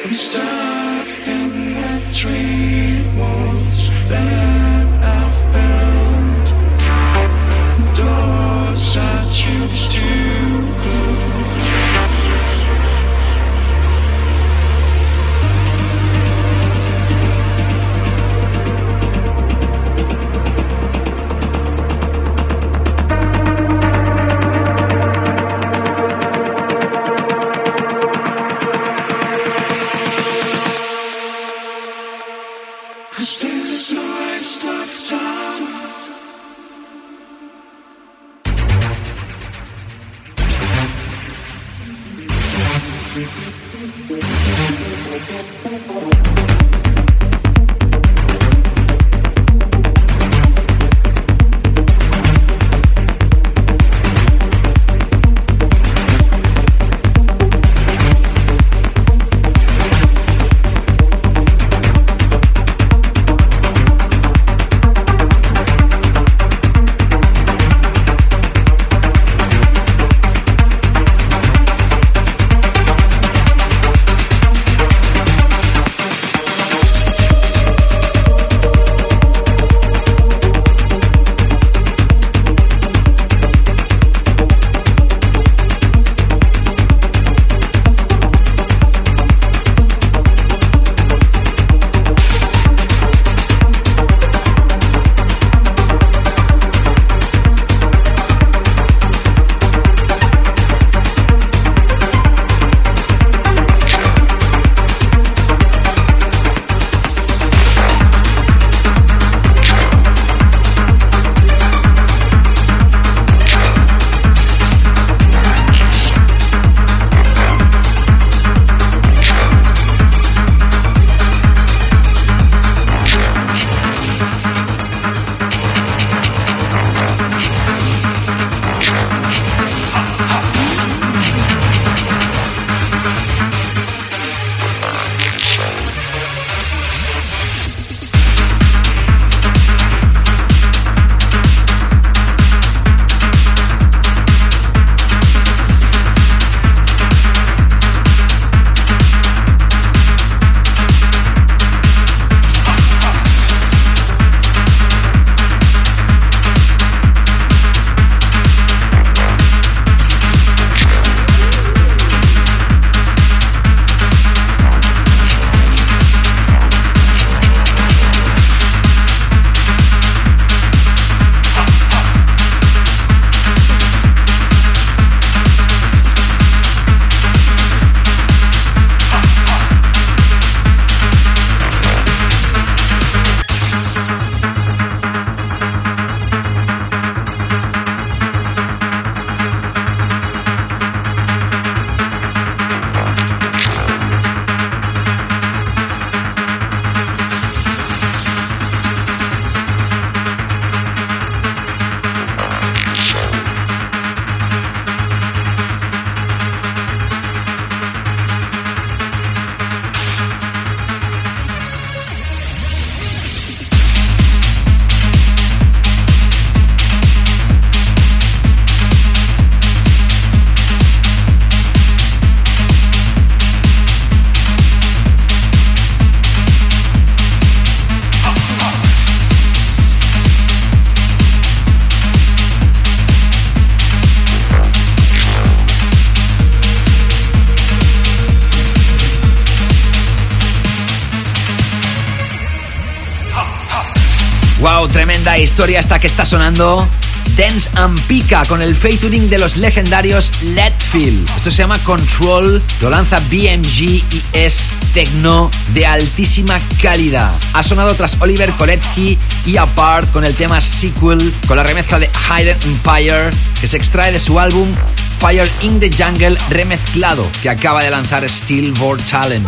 I'm stuck in the dream walls tremenda historia esta que está sonando. Dance and Pika con el featuring de los legendarios Letfield. Esto se llama Control, lo lanza BMG y es techno de altísima calidad. Ha sonado tras Oliver Koletsky y Apart con el tema Sequel, con la remezcla de Hidden Empire que se extrae de su álbum Fire in the Jungle remezclado que acaba de lanzar Steel Talent.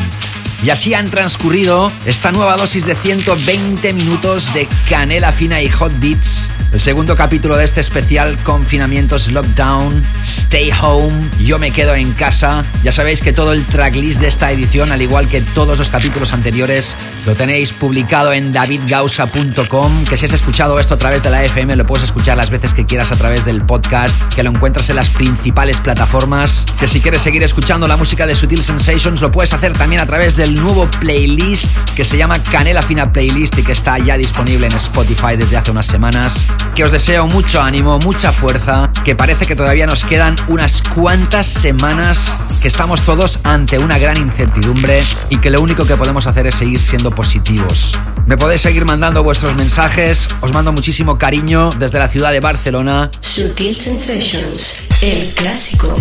Y así han transcurrido esta nueva dosis de 120 minutos de canela fina y hot beats. El segundo capítulo de este especial Confinamientos Lockdown, Stay Home, Yo me quedo en casa. Ya sabéis que todo el tracklist de esta edición, al igual que todos los capítulos anteriores, lo tenéis publicado en davidgausa.com. Que si has escuchado esto a través de la FM, lo puedes escuchar las veces que quieras a través del podcast, que lo encuentras en las principales plataformas. Que si quieres seguir escuchando la música de Sutil Sensations, lo puedes hacer también a través del nuevo playlist que se llama Canela Fina Playlist y que está ya disponible en Spotify desde hace unas semanas. Que os deseo mucho ánimo, mucha fuerza, que parece que todavía nos quedan unas cuantas semanas que estamos todos ante una gran incertidumbre y que lo único que podemos hacer es seguir siendo positivos. Me podéis seguir mandando vuestros mensajes, os mando muchísimo cariño desde la ciudad de Barcelona. Sutil Sensations, el clásico.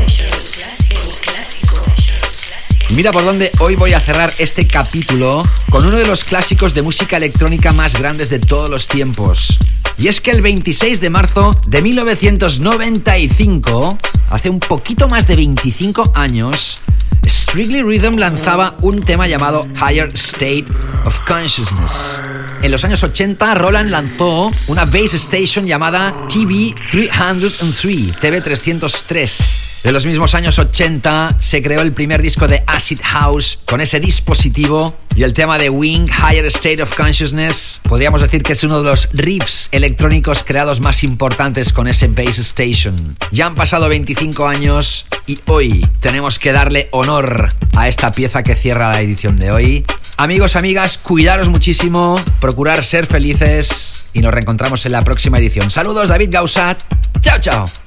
Mira por dónde hoy voy a cerrar este capítulo con uno de los clásicos de música electrónica más grandes de todos los tiempos. Y es que el 26 de marzo de 1995, hace un poquito más de 25 años, Strictly Rhythm lanzaba un tema llamado Higher State of Consciousness. En los años 80, Roland lanzó una base station llamada TV 303, TV303. De los mismos años 80 se creó el primer disco de Acid House con ese dispositivo y el tema de Wing Higher State of Consciousness podríamos decir que es uno de los riffs electrónicos creados más importantes con ese base station. Ya han pasado 25 años y hoy tenemos que darle honor a esta pieza que cierra la edición de hoy. Amigos, amigas, cuidaros muchísimo, procurar ser felices y nos reencontramos en la próxima edición. Saludos, David Gausat. Chao, chao.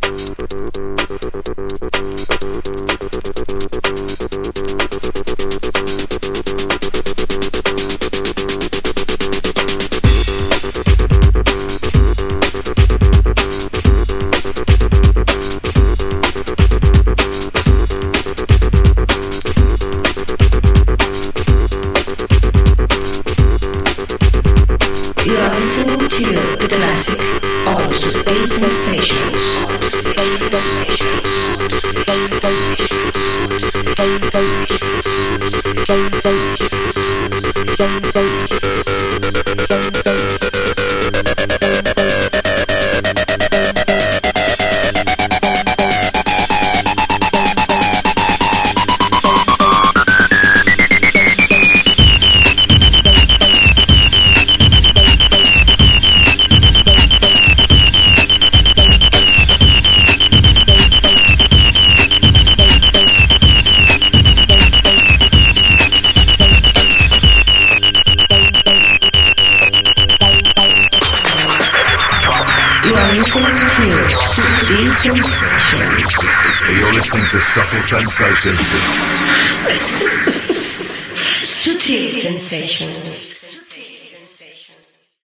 to Subtle Sensations. Sutil Sensations.